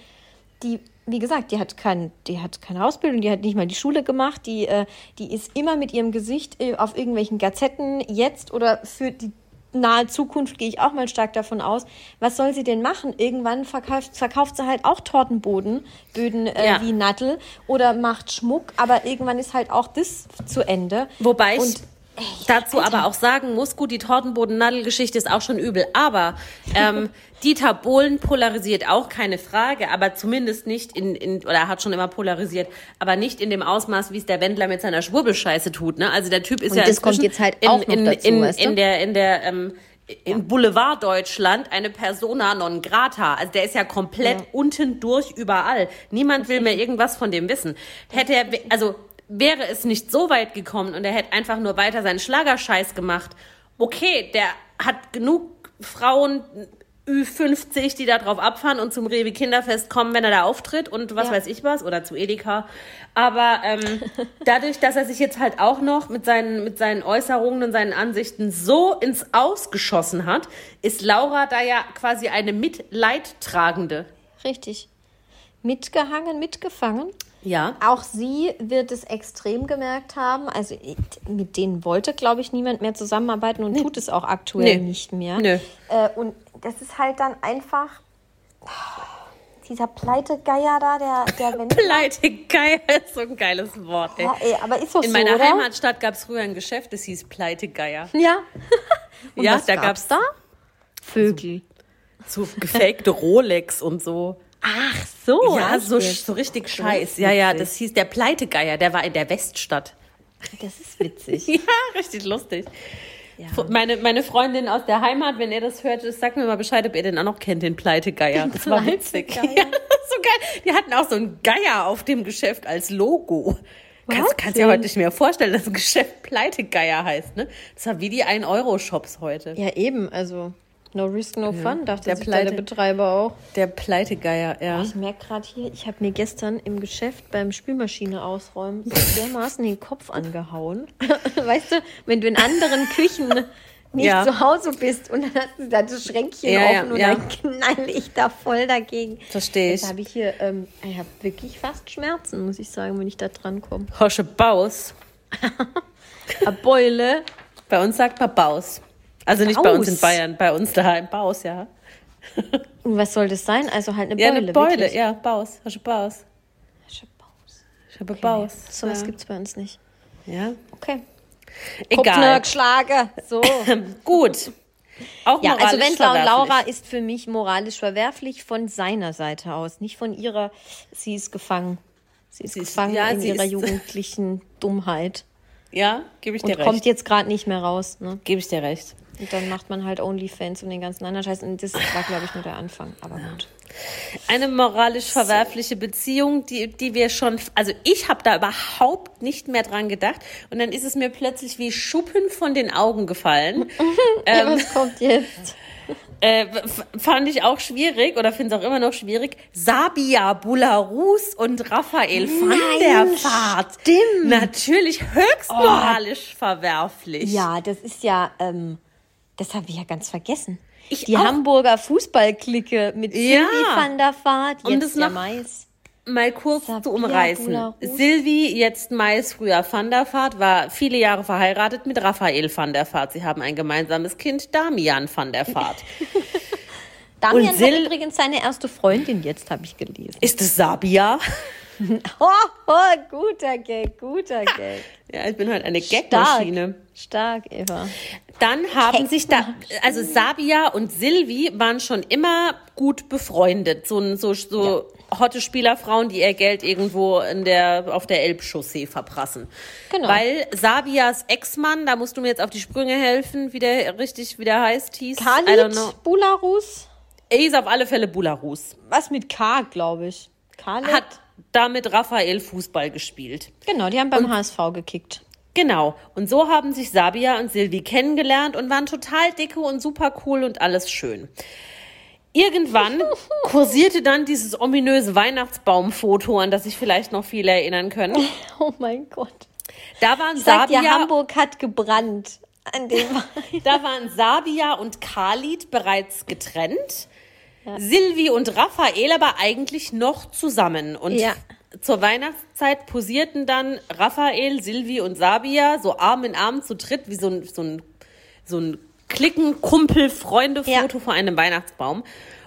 die, wie gesagt, die hat, kein, die hat keine Ausbildung, die hat nicht mal die Schule gemacht, die, äh, die ist immer mit ihrem Gesicht äh, auf irgendwelchen Gazetten jetzt oder für die nahe Zukunft gehe ich auch mal stark davon aus. Was soll sie denn machen? Irgendwann verkauft, verkauft sie halt auch Tortenboden, Böden äh, Ja. wie Nattel oder macht Schmuck, aber irgendwann ist halt auch das zu Ende. Wobei ich Und, ey, dazu Alter. aber auch sagen muss, gut, die Tortenboden-Nadel-Geschichte ist auch schon übel, aber ähm, Dieter Bohlen polarisiert auch, keine Frage, aber zumindest nicht in, in, oder er hat schon immer polarisiert, aber nicht in dem Ausmaß, wie es der Wendler mit seiner Schwurbelscheiße tut. Ne? Also der Typ ist Und ja das kommt jetzt halt in, auch noch in, dazu, in, weißt du? in der, in der, ähm, in Boulevard Deutschland eine Persona non grata. Also der ist ja komplett unten durch überall. Niemand will mehr irgendwas von dem wissen. Hätte er, also wäre es nicht so weit gekommen und er hätte einfach nur weiter seinen Schlagerscheiß gemacht, okay, der hat genug Frauen Ü50, die da drauf abfahren und zum Rewe Kinderfest kommen, wenn er da auftritt und was Ja. weiß ich was oder zu Edeka. Aber ähm, dadurch, dass er sich jetzt halt auch noch mit seinen, mit seinen Äußerungen und seinen Ansichten so ins Aus geschossen hat, ist Laura da ja quasi eine Mitleidtragende. Richtig. Mitgehangen, mitgefangen. Ja. Auch sie wird es extrem gemerkt haben. Also mit denen wollte, glaube ich, niemand mehr zusammenarbeiten und tut es auch aktuell Nee. nicht mehr. Nö. Äh, und das ist halt dann einfach dieser Pleitegeier da, der, der Pleitegeier ist so ein geiles Wort. Ey. ja, ey, aber ist doch In so, meiner oder? Heimatstadt gab es früher ein Geschäft, das hieß Pleitegeier. Ja. Und Ja, was da gab's gab's- da? Vögel. So gefakte Rolex und so. Ach so. ja, so, so richtig scheiß. Ja, ja, das hieß der Pleitegeier, der war in der Weststadt. Das ist witzig. Ja, richtig lustig. Meine, meine Freundin aus der Heimat, wenn ihr das hört, sagt mir mal Bescheid, ob ihr den auch noch kennt, den Pleitegeier. Das war witzig. Ja, so geil. Die hatten auch so einen Geier auf dem Geschäft als Logo. Kannst, Was kannst dir denn? heute nicht mehr vorstellen, dass ein Geschäft Pleitegeier heißt, ne? Das war wie die 1-Euro-Shops heute. Ja, eben. Also, no risk, no fun, dachte Der da der Pleite- Betreiber auch. Der Pleitegeier, ja. Ich merke gerade hier, ich habe mir gestern im Geschäft beim Spülmaschine ausräumen so dermaßen den Kopf angehauen. weißt du, wenn du in anderen Küchen nicht Ja. zu Hause bist und dann hast du da das Schränkchen Ja, ja, offen und ja. dann knall ich da voll dagegen. Verstehe ich. Jetzt habe ich hier, ähm, ich habe wirklich fast Schmerzen, muss ich sagen, wenn ich da dran komme. Hosche Baus. Eine Beule. Bei uns sagt man Baus. Also nicht bei uns in Baus. Bayern, bei uns daheim. Baus, ja. Und was soll das sein? Also halt eine Ja, Beule. eine Beule, wirklich. ja, Baus. Hosche Baus. Ich habe Baus. So was ja. gibt's bei uns nicht. Ja. Okay. Egal. geschlagen. So. Gut. Auch Ja, also Wendler und. Laura ist für mich moralisch verwerflich von seiner Seite aus, nicht von ihrer. Sie ist gefangen. Sie ist Sie ist- gefangen ja, in ihrer ist- jugendlichen Dummheit Ja, gebe ich und dir kommt recht. jetzt gerade nicht mehr raus. Ne? Gebe ich dir recht. Und dann macht man halt Onlyfans und den ganzen anderen Scheiß. Und das war, glaube ich, nur der Anfang. Aber gut. Eine moralisch verwerfliche Beziehung, die, die wir schon, also ich habe da überhaupt nicht mehr dran gedacht. Und dann ist es mir plötzlich wie Schuppen von den Augen gefallen. ja, was kommt jetzt? Äh, fand ich auch schwierig oder finde es auch immer noch schwierig. Sabia Bularus und Raphael van der Vaart. stimmt. Natürlich höchst moralisch verwerflich. Ja, das ist ja, ähm, das habe ich ja ganz vergessen. Ich Die auch. Hamburger Fußballklicke mit Ja. Silvi van der Vaart, Um jetzt das der noch- Mais. Mal kurz Sabia zu umreißen. Silvi, jetzt Mais, früher van der Vaart, war viele Jahre verheiratet mit Raphael van der Vaart. Sie haben ein gemeinsames Kind, Damian van der Vaart. Damian Und hat übrigens seine erste Freundin jetzt, habe ich gelesen. Ist es Sabia? Oh, oh, guter Gag, guter Gag. Ja, ich bin halt eine Stark, Gagmaschine. stark, Eva. Dann haben sich da, also Sabia und Silvi waren schon immer gut befreundet. So, so, so hotte Spielerfrauen, die ihr Geld irgendwo in der, auf der Elbchaussee verprassen. Genau. Weil Sabias Ex-Mann, da musst du mir jetzt auf die Sprünge helfen, wie der richtig, wie der heißt, hieß. Khalid Bularus, Er hieß auf alle Fälle Bularus. was mit K, glaube ich. Khaled. hat da mit Raphael Fußball gespielt. Genau, die haben beim HSV gekickt. Genau. Und so haben sich Sabia und Silvi kennengelernt und waren total dicke und super cool und alles schön. Irgendwann kursierte dann dieses ominöse Weihnachtsbaumfoto, an das sich vielleicht noch viele erinnern können. Oh mein Gott. Da waren Sagt ihr, Sabia, Hamburg hat gebrannt. An dem da waren Sabia und Khalid bereits getrennt. Silvi und Raphael aber eigentlich noch zusammen. Und Ja. zur Weihnachtszeit posierten dann Raphael, Silvi und Sabia so Arm in Arm zu dritt, wie so ein, so ein, so ein Klicken, Kumpel, Freunde-Foto vor einem Weihnachtsbaum.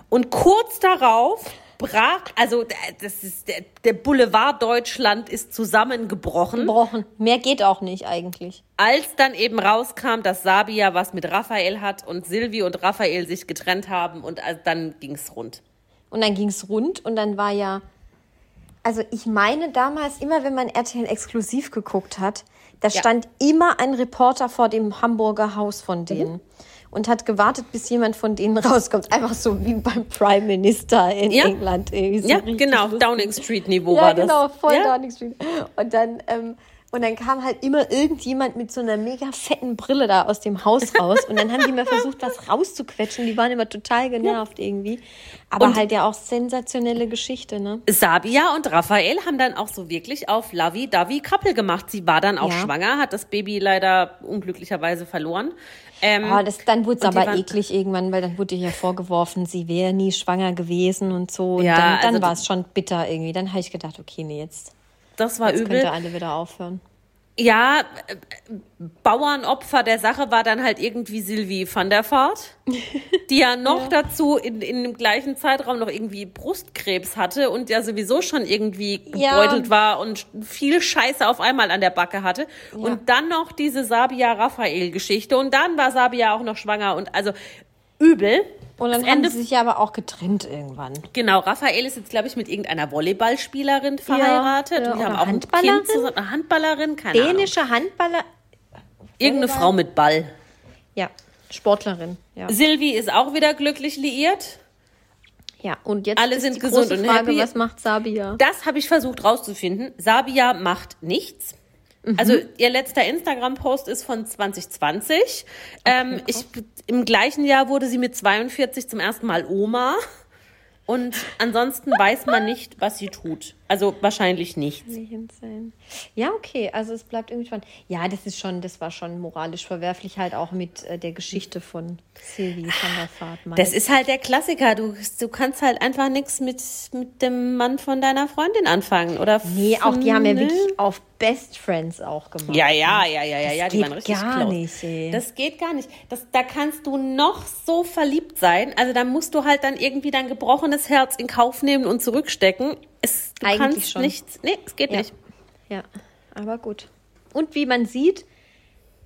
Und kurz darauf brach, also äh, das ist der, der Boulevard Deutschland ist zusammengebrochen, gebrochen. Mehr geht auch nicht eigentlich. als dann eben rauskam, dass Sabia was mit Raphael hat und Silvi und Raphael sich getrennt haben und also dann ging's rund. Und dann ging es rund und dann war ja. Also ich meine damals, immer wenn man RTL exklusiv geguckt hat, da Ja. stand immer ein Reporter vor dem Hamburger Haus von Mhm. Und hat gewartet, bis jemand von denen rauskommt. Einfach so wie beim Prime Minister in Ja. England. So Ja, genau. Downing Street Niveau Ja, war das. genau, voll ja? Downing Street. Und dann, ähm, und dann kam halt immer irgendjemand mit so einer mega fetten Brille da aus dem Haus raus. Und dann haben die mal versucht, was rauszuquetschen. Die waren immer total genervt irgendwie. Aber Und- halt ja auch sensationelle Geschichte, ne? Sabia und Raphael haben dann auch so wirklich auf Lavi Davi Couple gemacht. Sie war dann auch Ja. schwanger, hat das Baby leider unglücklicherweise verloren. Ähm, Oh, das, dann wurde es aber eklig irgendwann, weil dann wurde ihr ja vorgeworfen, sie wäre nie schwanger gewesen und so. Und Ja, dann, dann also war es schon bitter irgendwie. Dann habe ich gedacht, okay, nee, jetzt, das war jetzt übel. könnt ihr alle wieder aufhören. Ja, äh, Bauernopfer der Sache war dann halt irgendwie Sylvie van der Vaart, die ja noch dazu in, in dem gleichen Zeitraum noch irgendwie Brustkrebs hatte und ja sowieso schon irgendwie Ja. gebeutelt war und viel Scheiße auf einmal an der Backe hatte. Und dann noch diese Sabia-Raphael-Geschichte und dann war Sabia auch noch schwanger und also übel. Und dann Das haben Ende sie sich ja aber auch getrennt irgendwann. Genau, Raphael ist jetzt, glaube ich, mit irgendeiner Volleyballspielerin verheiratet. ja, und die haben auch ein? Kind zusammen. Eine Handballerin, keine Ahnung. Dänische Handballer, Irgendeine Frau mit Ball. ja, Sportlerin, ja. Silvi ist auch wieder glücklich liiert. Ja, und jetzt Alle ist sind die gesund große und Frage, happy. was macht Sabia? Das habe ich versucht rauszufinden. Sabia macht nichts. Also ihr letzter Instagram-Post ist von 2020. ähm, ich, Im gleichen Jahr wurde sie mit 42 zum ersten Mal Oma. Und ansonsten weiß man nicht, was sie tut. Also wahrscheinlich nichts. Nicht. Ja, okay, also es bleibt irgendwie spannend. Ja, das ist schon, das war schon moralisch verwerflich, halt auch mit äh, der Geschichte von Sylvie von der Fahrt. Das ist halt der Klassiker. Du, du kannst halt einfach nichts mit, mit dem Mann von deiner Freundin anfangen. Oder nee, auch die haben ja ne? wirklich auf Best Friends auch gemacht. Ja, ja, ja, ja, ja, ja, die geht waren richtig gar close. nicht, ey. Das geht gar nicht. Das, da kannst du noch so verliebt sein. Also da musst du halt dann irgendwie dein gebrochenes Herz in Kauf nehmen und zurückstecken. Es, du Eigentlich kannst schon. nichts. Nee, es geht Ja. nicht. Ja, aber gut. Und wie man sieht,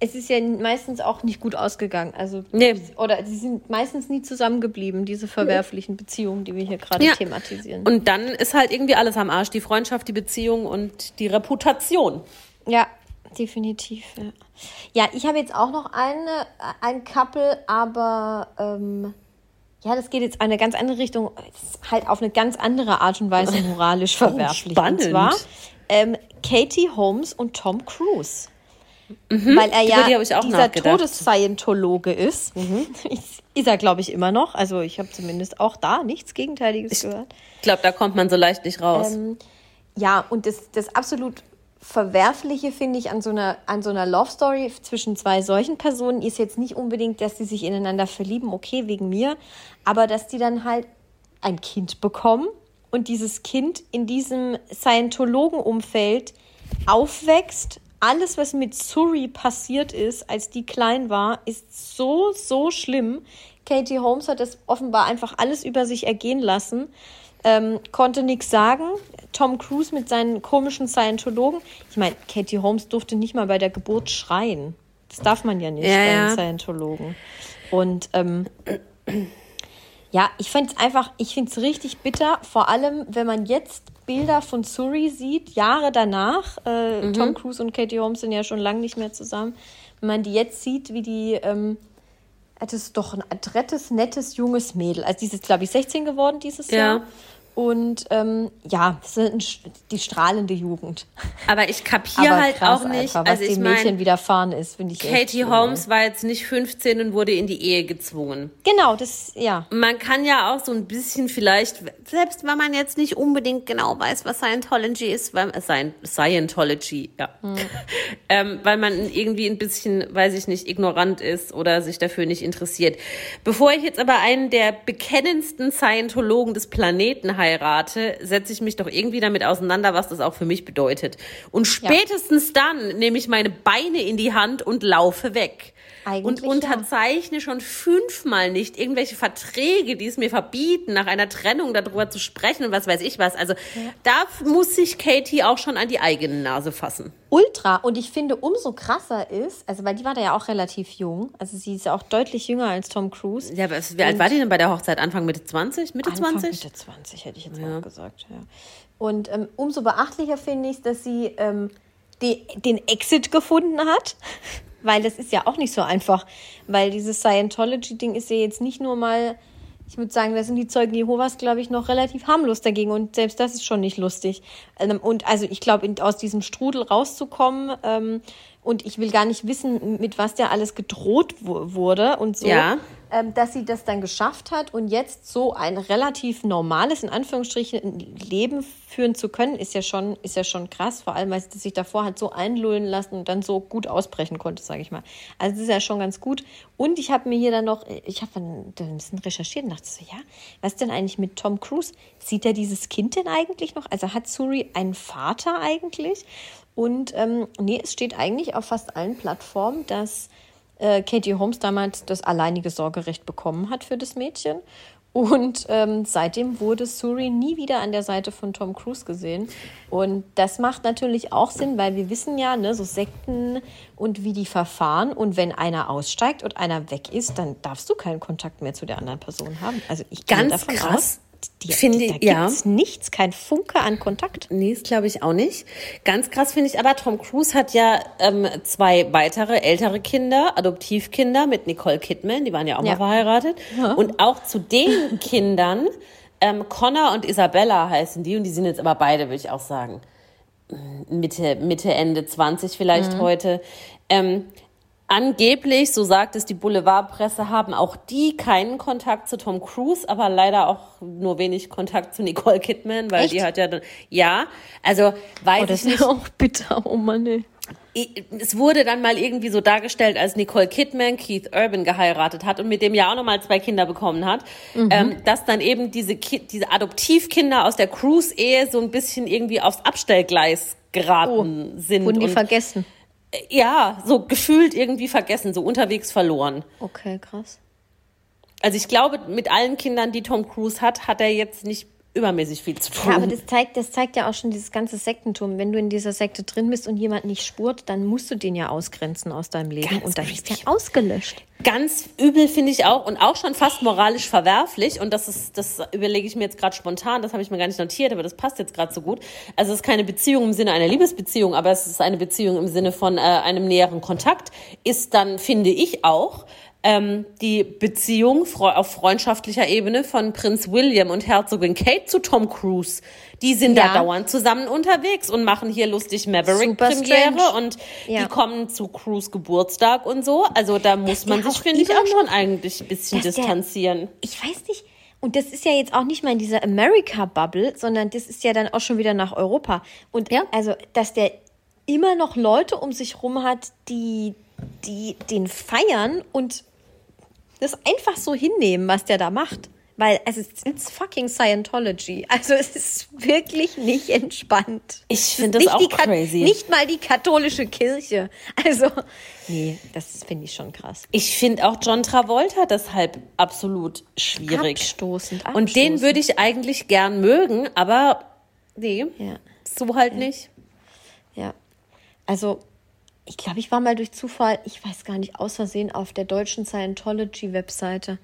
es ist ja meistens auch nicht gut ausgegangen. Also, Nee. oder sie sind meistens nie zusammengeblieben, diese verwerflichen Beziehungen, die wir hier gerade Ja. thematisieren. Und dann ist halt irgendwie alles am Arsch. Die Freundschaft, die Beziehung und die Reputation. Ja, definitiv. Ja, ja ich habe jetzt auch noch eine, ein Couple, aber ähm, ja, das geht jetzt eine ganz andere Richtung. Halt auf eine ganz andere Art und Weise moralisch verwerflich. spannend. Und zwar ähm, Katie Holmes und Tom Cruise. Weil er ja ich dieser. Todesscientologe ist. Ist, ist er, glaube ich, immer noch. Also ich habe zumindest auch da nichts Gegenteiliges gehört. Ich glaube, da kommt man so leicht nicht raus. Ähm, ja, und das, das absolut Verwerfliche finde ich an so einer, an so einer Love Story zwischen zwei solchen Personen ist jetzt nicht unbedingt, dass sie sich ineinander verlieben, okay, wegen mir, aber dass die dann halt ein Kind bekommen und dieses Kind in diesem Scientologen-Umfeld aufwächst. Alles, was mit Suri passiert ist, als die klein war, ist so, so schlimm. Katie Holmes hat das offenbar einfach alles über sich ergehen lassen ähm, konnte nichts sagen. Tom Cruise mit seinen komischen Scientologen. Ich meine, Katie Holmes durfte nicht mal bei der Geburt schreien. Das darf man ja nicht Ja, bei ja. einem Scientologen. Und ähm, ja, ich finde es einfach, ich finde es richtig bitter, vor allem, wenn man jetzt Bilder von Suri sieht, Jahre danach. Äh, Mhm. Tom Cruise und Katie Holmes sind ja schon lange nicht mehr zusammen. Wenn man die jetzt sieht, wie die, ähm, das ist doch ein adrettes, nettes, junges Mädel. Also die ist glaube ich, 16 geworden dieses Ja. Jahr. Und ähm, ja, sind die strahlende Jugend. Aber ich kapiere halt krass, auch nicht, Alter, was also den Mädchen widerfahren ist, finde ich Katie schlimm, Holmes war jetzt nicht 15 und wurde in die Ehe gezwungen. Genau, das, ja. Man kann ja auch so ein bisschen vielleicht, selbst wenn man jetzt nicht unbedingt genau weiß, was Scientology ist, weil, äh, Scien- Scientology, ja. ähm, weil man irgendwie ein bisschen, weiß ich nicht, ignorant ist oder sich dafür nicht interessiert. Bevor ich jetzt aber einen der bekennendsten Scientologen des Planeten heirate, setze ich mich doch irgendwie damit auseinander, was das auch für mich bedeutet. Und spätestens dann nehme ich meine Beine in die Hand und laufe weg. Eigentlich und ja. unterzeichne schon fünfmal nicht irgendwelche Verträge, die es mir verbieten, nach einer Trennung darüber zu sprechen und was weiß ich was. Also da muss sich Katie auch schon an die eigene Nase fassen. Ultra. Und ich finde, umso krasser ist, also weil die war da ja auch relativ jung, also sie ist ja auch deutlich jünger als Tom Cruise. Ja, aber wie alt war die denn bei der Hochzeit? Anfang, Mitte 20? Mitte Anfang 20? Mitte 20 hätte ich jetzt mal gesagt. Ja. Und ähm, umso beachtlicher finde ich, dass sie ähm, die, den Exit gefunden hat. Weil das ist ja auch nicht so einfach. Weil dieses Scientology-Ding ist ja jetzt nicht nur mal, ich würde sagen, da sind die Zeugen Jehovas, glaube ich, noch relativ harmlos dagegen. Und selbst das ist schon nicht lustig. Ähm, Und also ich glaube, aus diesem Strudel rauszukommen, ähm, und ich will gar nicht wissen, mit was der alles gedroht wu- wurde und so Ja. Ähm, dass sie das dann geschafft hat und jetzt so ein relativ normales, in Anführungsstrichen, Leben führen zu können, ist ja schon, ist ja schon krass, vor allem, weil sie sich davor hat so einlullen lassen und dann so gut ausbrechen konnte, sage ich mal. Also das ist ja schon ganz gut. Und ich habe mir hier dann noch, ich habe ein bisschen recherchiert und dachte so, ja, was denn eigentlich mit Tom Cruise? Sieht er dieses Kind denn eigentlich noch? Also hat Suri einen Vater eigentlich? Und ähm, nee, es steht eigentlich auf fast allen Plattformen, dass äh, Katie Holmes damals das alleinige Sorgerecht bekommen hat für das Mädchen. Und ähm, seitdem wurde Suri nie wieder an der Seite von Tom Cruise gesehen. Und das macht natürlich auch Sinn, weil wir wissen ja, ne, so Sekten und wie die verfahren. Und wenn einer aussteigt und einer weg ist, dann darfst du keinen Kontakt mehr zu der anderen Person haben. Also ich gehe Ganz davon krass. aus, die, Finde ich, da ja. gibt's nichts, kein Funke an Kontakt. Nee, das glaube ich auch nicht. Ganz krass finde ich aber, Tom Cruise hat ja ähm, zwei weitere ältere Kinder, Adoptivkinder mit Nicole Kidman, die waren ja auch Ja. mal verheiratet. Und auch zu den Kindern, ähm, Connor und Isabella heißen die, und die sind jetzt aber beide, würde ich auch sagen, Mitte, Mitte, Ende 20 vielleicht heute. Ähm, angeblich, so sagt es die Boulevardpresse, haben auch die keinen Kontakt zu Tom Cruise, aber leider auch nur wenig Kontakt zu Nicole Kidman, weil Echt? die hat ja dann, ja, also weiß Oh, das ich nicht. ist auch bitter, oh Mann, ey. Es wurde dann mal irgendwie so dargestellt, als Nicole Kidman Keith Urban geheiratet hat und mit dem ja auch nochmal zwei Kinder bekommen hat, ähm, dass dann eben diese, Ki diese Adoptivkinder aus der Cruise-Ehe so ein bisschen irgendwie aufs Abstellgleis geraten sind. Wurden die und, vergessen? Ja, so gefühlt irgendwie vergessen, so unterwegs verloren. Okay, krass. Also ich glaube, mit allen Kindern, die Tom Cruise hat, hat er jetzt nicht übermäßig viel zu tun. Ja, aber das zeigt, das zeigt ja auch schon dieses ganze Sektentum. Wenn du in dieser Sekte drin bist und jemand nicht spurt, dann musst du den ja ausgrenzen aus deinem Leben. Ganz und dann ist richtig. der ausgelöscht. Ganz übel finde ich auch und auch schon fast moralisch verwerflich. Und das ist, das überlege ich mir jetzt gerade spontan, das habe ich mir gar nicht notiert, aber das passt jetzt gerade so gut. Also es ist keine Beziehung im Sinne einer Liebesbeziehung, aber es ist eine Beziehung im Sinne von äh, einem näheren Kontakt, ist dann, finde ich auch, ähm, die Beziehung auf freundschaftlicher Ebene von Prinz William und Herzogin Kate zu Tom Cruise. Die sind Ja. da dauernd zusammen unterwegs und machen hier lustig Maverick-Premiere und Ja. die kommen zu Cruise Geburtstag und so. Also da muss man der sich, finde ich, auch schon eigentlich ein bisschen dass der- distanzieren. Ich weiß nicht. Und das ist ja jetzt auch nicht mal in dieser America-Bubble, sondern das ist ja dann auch schon wieder nach Europa. Und Ja. also, dass der immer noch Leute um sich rum hat, die, die den feiern und das einfach so hinnehmen, was der da macht. Weil es ist fucking Scientology. Also es ist wirklich nicht entspannt. Ich finde das nicht die auch crazy. Nicht mal die katholische Kirche. Also, nee, das finde ich schon krass. Ich finde auch John Travolta deshalb absolut schwierig. Abstoßend, Und den abstoßend. würde ich eigentlich gern mögen, aber nee, Ja. so halt nicht. Ja. Also, ich glaube, ich war mal durch Zufall, ich weiß gar nicht, aus Versehen auf der deutschen Scientology-Webseite.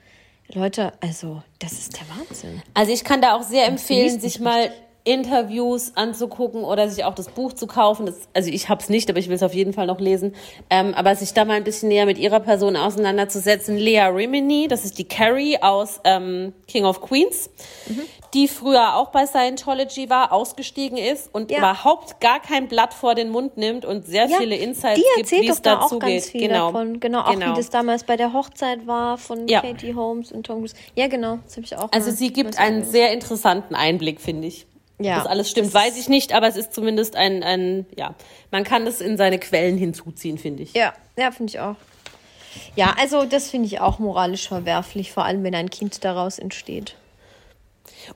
Leute, also, das ist der Wahnsinn. Also ich kann da auch sehr empfehlen, sich mal Interviews anzugucken oder sich auch das Buch zu kaufen. Das, also ich habe es nicht, aber ich will es auf jeden Fall noch lesen. Ähm, aber sich da mal ein bisschen näher mit ihrer Person auseinanderzusetzen. Lea Rimini, das ist die Carrie aus ähm, King of Queens, mhm. die früher auch bei Scientology war, ausgestiegen ist und ja. überhaupt gar kein Blatt vor den Mund nimmt und sehr ja, viele Insights gibt, wie es da dazu geht. genau. Davon. Genau, auch genau. wie das damals bei der Hochzeit war von ja. Katie Holmes und Tom Cruise. Ja, genau, das habe ich auch. Also sie gibt einen sehr interessanten Einblick, finde ich. Ja, das alles stimmt, das weiß ich nicht, aber es ist zumindest ein, ein, ja, man kann es in seine Quellen hinzuziehen, finde ich. Ja, ja, finde ich auch. Ja, also das finde ich auch moralisch verwerflich, vor allem wenn ein Kind daraus entsteht.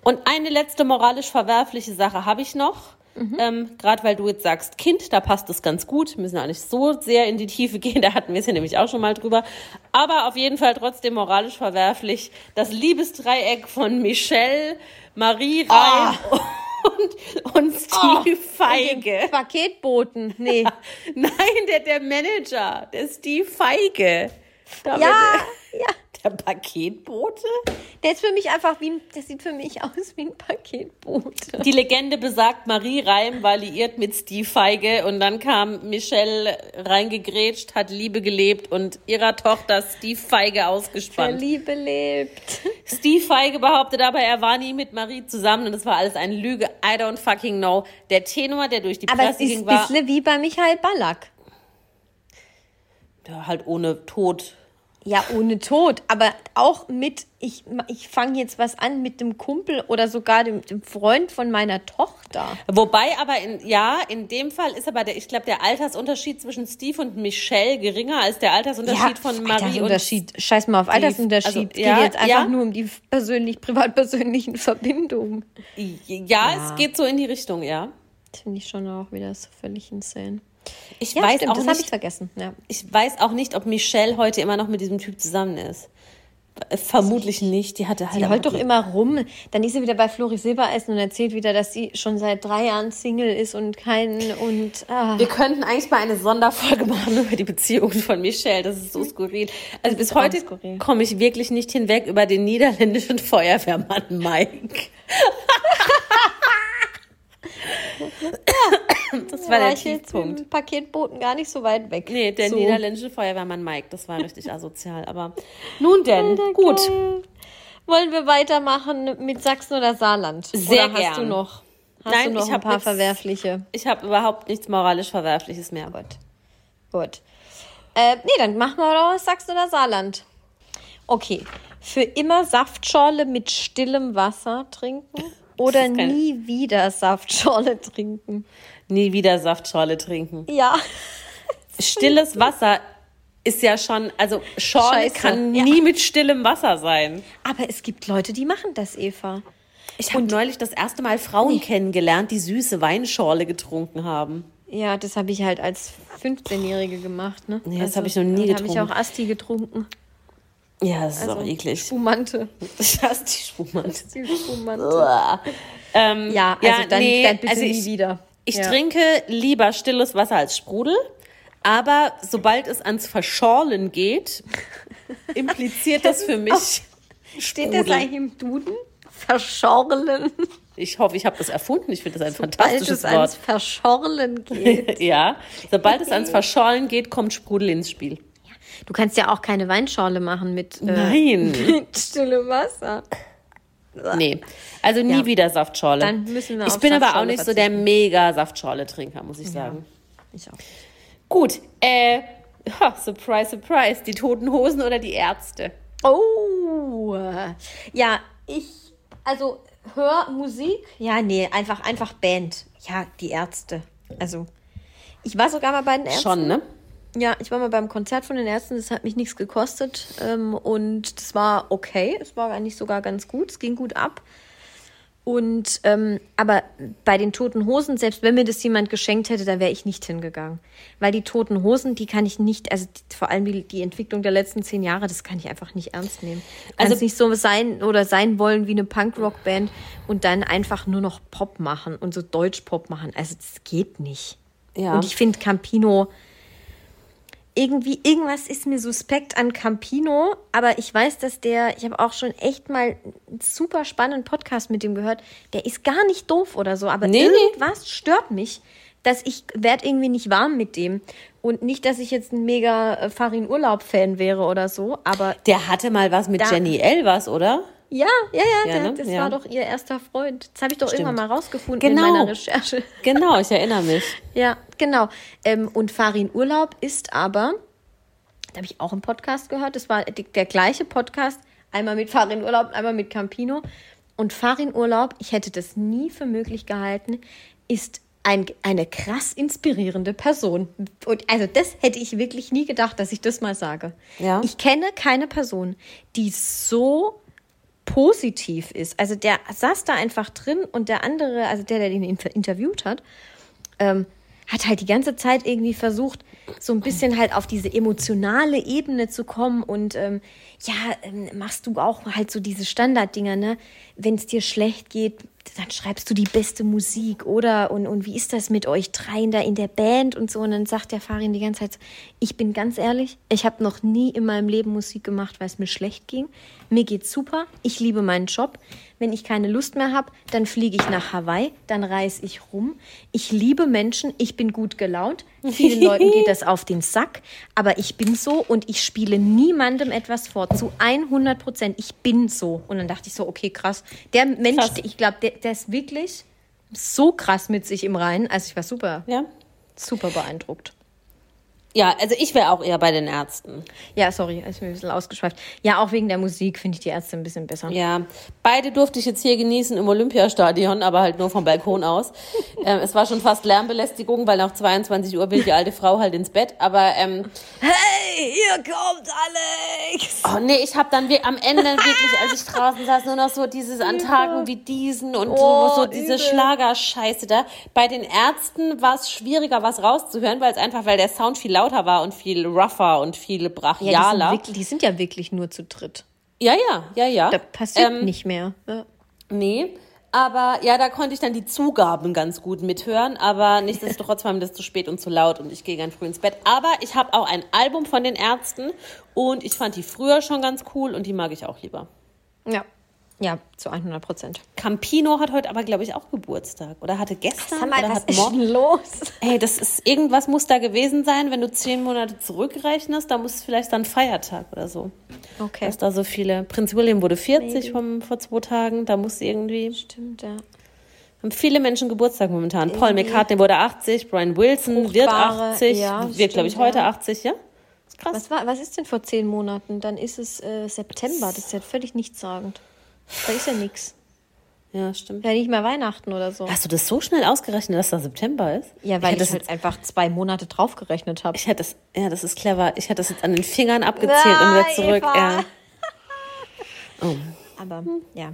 Und eine letzte moralisch verwerfliche Sache habe ich noch. Mhm. Ähm, Gerade weil du jetzt sagst, Kind, da passt es ganz gut. Wir müssen auch nicht so sehr in die Tiefe gehen, da hatten wir es ja nämlich auch schon mal drüber. Aber auf jeden Fall trotzdem moralisch verwerflich. Das Liebesdreieck von Michelle, Marie Reim oh. und, und Steve oh, Feige. Paketboten, nee. Nein, der, der Manager, der Steve Feige. Damit, ja, ja. Der Paketbote? Der ist für mich einfach wie ein, der sieht für mich aus wie ein Paketbote. Die Legende besagt, Marie Reim war liiert mit Steve Feige und dann kam Michelle reingegrätscht, hat Liebe gelebt und ihrer Tochter Steve Feige ausgespannt. Für Liebe lebt. Steve Feige behauptet aber, er war nie mit Marie zusammen und es war alles eine Lüge. I don't fucking know. Der Tenor, der durch die Presse ging, war... Aber es ist ein bisschen wie bei Michael Ballack. Ja, halt ohne Tod ja, ohne Tod, aber auch mit, ich, ich fange jetzt was an mit dem Kumpel oder sogar dem, dem Freund von meiner Tochter. Wobei aber, in, ja, in dem Fall ist aber, der, ich glaube, der Altersunterschied zwischen Steve und Michelle geringer als der Altersunterschied ja, von Marie Altersunterschied. und Scheiß mal auf Altersunterschied. Also, ja, geht jetzt einfach ja. nur um die persönlich, privat-persönlichen Verbindungen. Ja, ja, es geht so in die Richtung, ja. Finde ich schon auch wieder so völlig insane. Ich ja, weiß stimmt, auch das nicht. ich vergessen. Ja. Ich weiß auch nicht, ob Michelle heute immer noch mit diesem Typ zusammen ist. Vermutlich nicht. Die hatte halt. Die heult doch immer rum. Dann ist sie wieder bei Floris Silbereisen und erzählt wieder, dass sie schon seit drei Jahren Single ist und keinen und. Ah. Wir könnten eigentlich mal eine Sonderfolge machen über die Beziehungen von Michelle. Das ist so skurril. Also bis heute komme ich wirklich nicht hinweg über den niederländischen Feuerwehrmann Mike. Das war ja, der Tiefpunkt. Paketboten gar nicht so weit weg. Nee, der so. niederländische Feuerwehrmann Mike, das war richtig asozial. Aber nun denn, Alter, gut. Geil. Wollen wir weitermachen mit Sachsen oder Saarland? Sehr oder hast gern. du noch, hast Nein, du noch ich ein paar jetzt, verwerfliche? Ich habe überhaupt nichts moralisch Verwerfliches mehr. Gut. Gut. Äh, nee, dann machen wir doch Sachsen oder Saarland. Okay. Für immer Saftschorle mit stillem Wasser trinken oder nie wieder Saftschorle trinken. Nie wieder Saftschorle trinken. Ja. Stilles Wasser ist ja schon, also Schorle Scheiße. kann nie ja. mit stillem Wasser sein. Aber es gibt Leute, die machen das, Eva. Ich habe neulich das erste Mal Frauen nee. kennengelernt, die süße Weinschorle getrunken haben. Ja, das habe ich halt als 15-Jährige gemacht, ne? Nee, das also, habe ich noch nie getrunken. habe ich auch Asti getrunken. Ja, das ist also, auch eklig. Spumante. Das ist die Spumante. Die Spumante. ähm, ja, also ja, dann, nee, dann bitte also ich, nie wieder. Ich ja. trinke lieber stilles Wasser als Sprudel, aber sobald es ans Verschorlen geht, impliziert das, für mich. Auch, steht das eigentlich im Duden? Verschorlen. Ich hoffe, ich habe das erfunden. Ich finde das ein sobald fantastisches Wort. Sobald es ans Verschorlen geht. ja, sobald es ans Verschorlen geht, kommt Sprudel ins Spiel. Du kannst ja auch keine Weinschorle machen mit, äh, Nein. mit stillem Wasser. Nee, also nie ja. wieder Saftschorle. Dann müssen wir Ich bin aber auch nicht so der mega Saftschorle-Trinker, muss ich sagen. Ja, ich auch. Gut, äh, ha, surprise, surprise, die Toten Hosen oder die Ärzte? Oh, ja, ich, also hör Musik, ja, nee, einfach, einfach Band. Ja, die Ärzte. Also, ich war sogar mal bei den Ärzten. Schon, ne? Ja, ich war mal beim Konzert von den Ärzten, das hat mich nichts gekostet ähm, und das war okay, es war eigentlich sogar ganz gut, es ging gut ab. Und ähm, aber bei den toten Hosen, selbst wenn mir das jemand geschenkt hätte, da wäre ich nicht hingegangen. Weil die toten Hosen, die kann ich nicht, also die, vor allem die, die Entwicklung der letzten zehn Jahre, das kann ich einfach nicht ernst nehmen. Also nicht so sein oder sein wollen wie eine Punkrock-Band und dann einfach nur noch Pop machen und so Deutsch-Pop machen. Also das geht nicht. Ja. Und ich finde Campino irgendwie, irgendwas ist mir suspekt an Campino, aber ich weiß, dass der, ich habe auch schon echt mal einen super spannenden Podcast mit dem gehört, der ist gar nicht doof oder so, aber Nee, nee. irgendwas stört mich, dass ich werde irgendwie nicht warm mit dem. Und nicht, dass ich jetzt ein mega äh, Farin Urlaub-Fan wäre oder so, aber Der hatte mal was mit Da- Jenny L. was, oder? Ja, ja, ja, Ja, der, ne? das Ja. war doch ihr erster Freund. Das habe ich doch Stimmt. irgendwann mal rausgefunden Genau. in meiner Recherche. Genau, ich erinnere mich. Ja, genau. Ähm, und Farin Urlaub ist aber, da habe ich auch im Podcast gehört, das war der gleiche Podcast, einmal mit Farin Urlaub, einmal mit Campino. Und Farin Urlaub, ich hätte das nie für möglich gehalten, ist ein, eine krass inspirierende Person. Und also das hätte ich wirklich nie gedacht, dass ich das mal sage. Ja. Ich kenne keine Person, die so positiv ist. Also der saß da einfach drin und der andere, also der, der inter- interviewt hat, ähm, hat halt die ganze Zeit irgendwie versucht, so ein bisschen halt auf diese emotionale Ebene zu kommen und ähm, ja, ähm, machst du auch halt so diese Standarddinger, ne? Wenn es dir schlecht geht, dann schreibst du die beste Musik, oder? Und, und wie ist das mit euch dreien da in der Band und so? Und dann sagt der Farin die ganze Zeit, ich bin ganz ehrlich, ich habe noch nie in meinem Leben Musik gemacht, weil es mir schlecht ging. Mir geht's super, ich liebe meinen Job. Wenn ich keine Lust mehr habe, dann fliege ich nach Hawaii, dann reise ich rum. Ich liebe Menschen, ich bin gut gelaunt. Vielen Leuten geht das auf den Sack, aber ich bin so und ich spiele niemandem etwas vor. Zu 100 Prozent. Ich bin so. Und dann dachte ich so, okay, krass. Der Mensch, Krass. ich glaube, der, der ist wirklich so krass mit sich im Reinen. Also ich war super, Ja. super beeindruckt. Ja, also ich wäre auch eher bei den Ärzten. Ja, sorry, ich bin ein bisschen ausgeschweift. Ja, auch wegen der Musik finde ich die Ärzte ein bisschen besser. Ja, beide durfte ich jetzt hier genießen im Olympiastadion, aber halt nur vom Balkon aus. ähm, es war schon fast Lärmbelästigung, weil nach 22 Uhr will die alte Frau halt ins Bett. Aber ähm, Hey, hier kommt Alex! oh nee, ich habe dann am Ende wirklich, als ich draußen saß, nur noch so dieses an Tagen wie diesen und Oh, so, so diese. Schlagerscheiße da. Bei den Ärzten war es schwieriger, was rauszuhören, weil es einfach, weil der Sound viel lauter war und viel rougher und viel Ja, die, sind brachialer. wirklich, die sind ja wirklich nur zu dritt. Ja, ja, ja, ja. Da passiert Ähm, nicht mehr. Ja. Nee, aber ja, da konnte ich dann die Zugaben ganz gut mithören, aber nichtsdestotrotz war mir das zu spät und zu laut und ich gehe ganz früh ins Bett. Aber ich habe auch ein Album von den Ärzten und ich fand die früher schon ganz cool und die mag ich auch lieber. ja. Ja, zu 100 Prozent. Campino hat heute aber, glaube ich, auch Geburtstag oder hatte gestern Sag mal, oder was hat ist morgen. denn los? Ey, das ist irgendwas muss da gewesen sein, wenn du zehn Monate zurückrechnest, da muss es vielleicht dann Feiertag oder so. Okay. Dass da so viele. Prinz William wurde 40 vom, vor zwei Tagen, da muss irgendwie. Stimmt, ja. Haben viele Menschen Geburtstag momentan. Paul McCartney wurde 80, Brian Wilson wird Fruchtbare, 80, ja, wird, glaube ich, heute ja. 80, ja? Ist krass. Was, war, was ist denn vor zehn Monaten? Dann ist es äh, September. Das ist ja völlig nichtssagend. Da ist ja nichts. Ja, stimmt. Ja, nicht mehr Weihnachten oder so. Hast du das so schnell ausgerechnet, dass da September ist? Ja, weil ich ich, das, halt einfach zwei Monate draufgerechnet habe. ich hätte das, ja, das ist clever. Ich hätte das jetzt an den Fingern abgezählt und wieder Ah, zurück. Eva. Ja. Aber ja,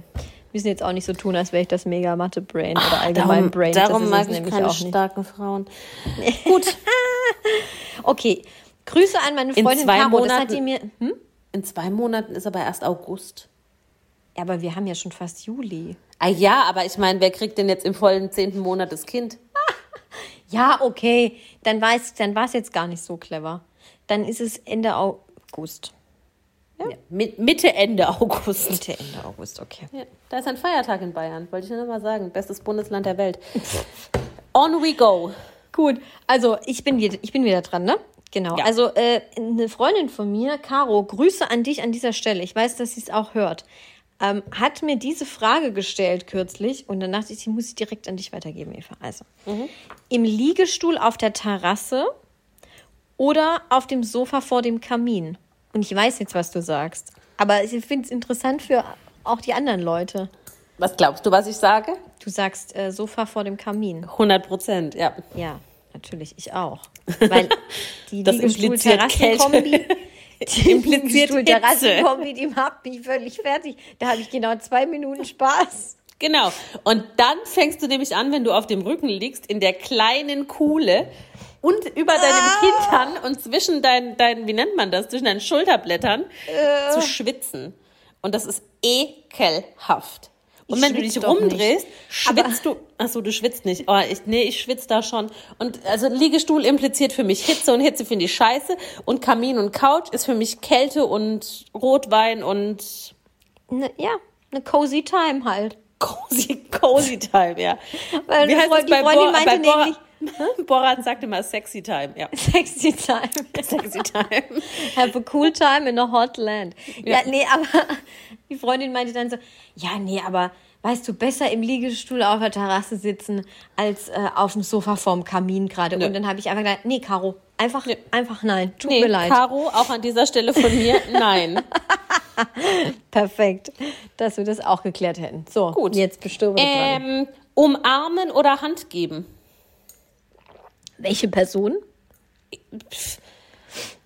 müssen jetzt auch nicht so tun, als wäre ich das mega Mathe-Brain oder allgemein Darum, Brain. darum das mag ich nämlich keine starken Frauen. Gut, Okay, Grüße an meine In Freundin zwei Caro. Monaten- mir. Hm? in zwei Monaten ist aber erst August. Ja, aber wir haben ja schon fast Juli. Ah ja, aber ich meine, wer kriegt denn jetzt im vollen zehnten Monat das Kind? Ja, okay. Dann war es dann war's jetzt gar nicht so clever. Dann ist es Ende August. Ja. Mit, Mitte, Ende August. Mitte, Ende August, okay. Ja, da ist ein Feiertag in Bayern, wollte ich nur noch mal sagen. Bestes Bundesland der Welt. On we go. Gut, also ich bin wieder, ich bin wieder dran, ne? Genau. Ja. Also äh, eine Freundin von mir, Caro, Grüße an dich an dieser Stelle. Ich weiß, dass sie es auch hört. Ähm, hat mir diese Frage gestellt kürzlich und dann dachte ich, die muss ich direkt an dich weitergeben, Eva. Also, im Liegestuhl auf der Terrasse oder auf dem Sofa vor dem Kamin? Und ich weiß jetzt, was du sagst. Aber ich finde es interessant für auch die anderen Leute. Was glaubst du, was ich sage? Du sagst äh, Sofa vor dem Kamin. 100 Prozent, ja. Ja, natürlich, ich auch. Weil die Das impliziert die Impliziert Liegestuhl-Terrassenkombi, die macht mich völlig fertig. Da habe ich genau zwei Minuten Spaß. Genau. Und dann fängst du nämlich an, wenn du auf dem Rücken liegst, in der kleinen Kuhle und über deinem Hintern und zwischen deinen, deinen, wie nennt man das, zwischen deinen Schulterblättern zu schwitzen. Und das ist ekelhaft. Und Ich wenn du dich rumdrehst, nicht. Aber- schwitzt du. Achso, du schwitzt nicht. Oh, ich, nee, ich schwitze da schon. Und also Liegestuhl impliziert für mich Hitze und Hitze finde ich scheiße. Und Kamin und Couch ist für mich Kälte und Rotwein und Ne, ja, eine cozy Time halt. cozy, cozy Time, ja. Weil Wie heißt Freund- es die bei, Freundin Bor meinte bei nämlich- Borat sagt immer sexy time, ja. Sexy Time. Sexy time. Have a cool time in a hot land. Ja, Ja. nee, aber die Freundin meinte dann so, ja, nee, aber weißt du, besser im Liegestuhl auf der Terrasse sitzen, als äh, auf dem Sofa vorm Kamin gerade. Nö. Und dann habe ich einfach gesagt, nee, Caro, einfach, Nee. einfach nein, tut Nee, mir leid. Caro, auch an dieser Stelle von mir, nein. Perfekt, dass wir das auch geklärt hätten. So, Gut. jetzt bestimmt. Ähm, umarmen oder Hand geben? Welche Person?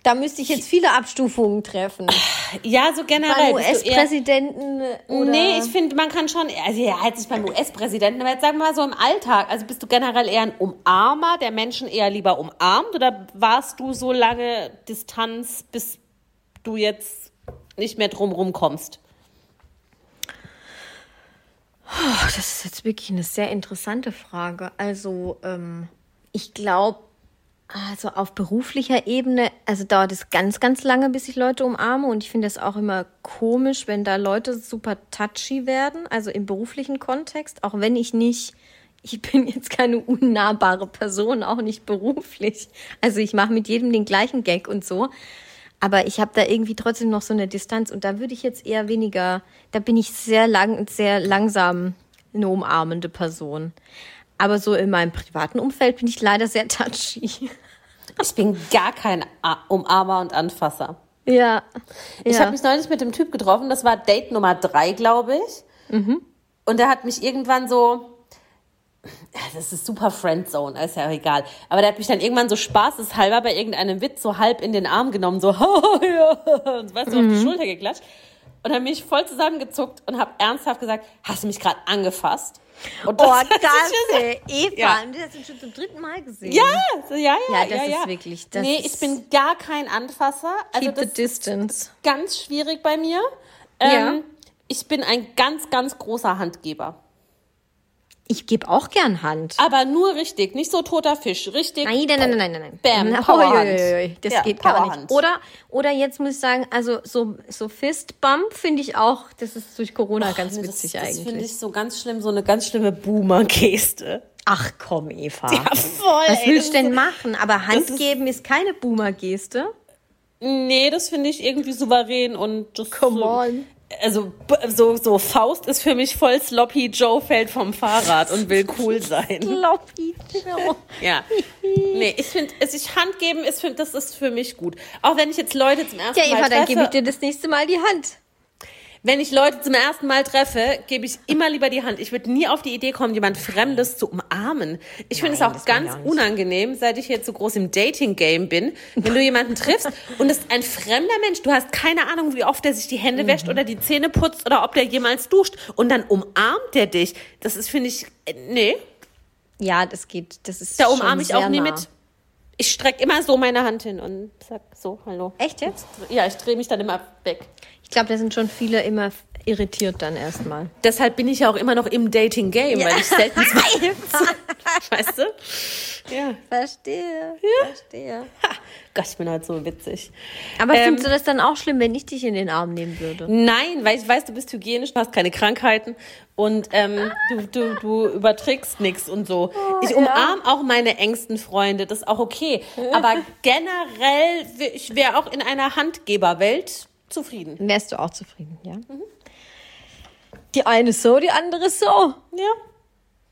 Da müsste ich jetzt viele Abstufungen treffen. Ja, so generell. Beim US-Präsidenten oder... Nee, ich finde, man kann schon, also ja, jetzt nicht beim US-Präsidenten, aber jetzt sagen wir mal so im Alltag. Also bist du generell eher ein Umarmer, der Menschen eher lieber umarmt oder warst du so lange Distanz, bis du jetzt nicht mehr drumrum kommst? Oh, das ist jetzt wirklich eine sehr interessante Frage. Also, ähm, ich glaube, also auf beruflicher Ebene, also dauert es ganz, ganz lange, bis ich Leute umarme. Und ich finde es auch immer komisch, wenn da Leute super touchy werden, also im beruflichen Kontext, auch wenn ich nicht, ich bin jetzt keine unnahbare Person, auch nicht beruflich. Also ich mache mit jedem den gleichen Gag und so. Aber ich habe da irgendwie trotzdem noch so eine Distanz und da würde ich jetzt eher weniger, da bin ich sehr lang, sehr langsam eine umarmende Person. Aber so in meinem privaten Umfeld bin ich leider sehr touchy. Ich bin gar kein Umarmer und Anfasser. Ja. Ich ja. habe mich neulich mit dem Typ getroffen, das war Date Nummer drei, glaube ich. Und der hat mich irgendwann so, das ist super Friendzone, ist ja auch egal. Aber der hat mich dann irgendwann so spaßeshalber bei irgendeinem Witz so halb in den Arm genommen, so, und weißt du, auf die Schulter geklatscht. Und dann bin ich voll zusammengezuckt und habe ernsthaft gesagt, hast du mich gerade angefasst? Und Oh, hat sich klasse. Eva, Ja. das hast du schon zum dritten Mal gesehen. Ja, ja, ja, Ja, das ja, ist ja. wirklich- das nee, ist- ich bin gar kein Anfasser. Also Keep the das distance. ganz schwierig bei mir. Ja. Ähm, ich bin ein ganz, ganz großer Handgeber. Ich gebe auch gern Hand. Aber nur richtig, nicht so toter Fisch. Richtig. Nein, nein, nein, nein, nein, nein. Bam, Na, Powerhand. ui, Das Ja, geht gar nicht. Oder, oder jetzt muss ich sagen, also so, so Fistbump finde ich auch, das ist durch Corona ganz Nee, witzig das, das finde eigentlich. ich so ganz schlimm, so eine ganz schlimme Boomer-Geste. Ach komm, Eva. Ja, voll. Was willst du denn ist machen? Aber Hand ist- geben ist keine Boomer-Geste. Nee, das finde ich irgendwie souverän und das Come so, on. Also so, so Faust ist für mich voll sloppy Joe fällt vom Fahrrad und will cool sein. Floppy Joe. Ja. Nee, ich finde, es sich Hand geben, ist, find, das ist für mich gut. Auch wenn ich jetzt Leute zum ersten Ja, Eva, Mal dann treffe. gebe ich dir das nächste Mal die Hand. Wenn ich Leute zum ersten Mal treffe, gebe ich immer lieber die Hand. Ich würde nie auf die Idee kommen, jemand Fremdes zu umarmen. Ich finde es auch ganz unangenehm, seit ich jetzt so groß im Dating-Game bin, wenn du jemanden triffst und es ist ein fremder Mensch, du hast keine Ahnung, wie oft er sich die Hände wäscht Mhm. oder die Zähne putzt oder ob der jemals duscht und dann umarmt er dich. Das ist, finde ich, äh, nee, Ja, das geht. Das ist da umarme ich auch nie nah. mit. Ich strecke immer so meine Hand hin und sag so, hallo. Echt jetzt? Ja, ich drehe mich dann immer weg. Ich glaube, da sind schon viele immer irritiert dann erstmal. Deshalb bin ich ja auch immer noch im Dating-Game, weil ich selten Weißt du? Ja. Verstehe. Verstehe. Ha, Gott, ich bin halt so witzig. Aber Ähm, findest du das dann auch schlimm, wenn ich dich in den Arm nehmen würde? Nein, weil ich weiß, du bist hygienisch, du hast keine Krankheiten und ähm, du, du, du überträgst nichts und so. ich ja. umarme auch meine engsten Freunde, das ist auch okay. Aber generell, ich wäre auch in einer Handgeberwelt zufrieden. Wärst du auch zufrieden, ja? Die eine so, die andere so. Ja.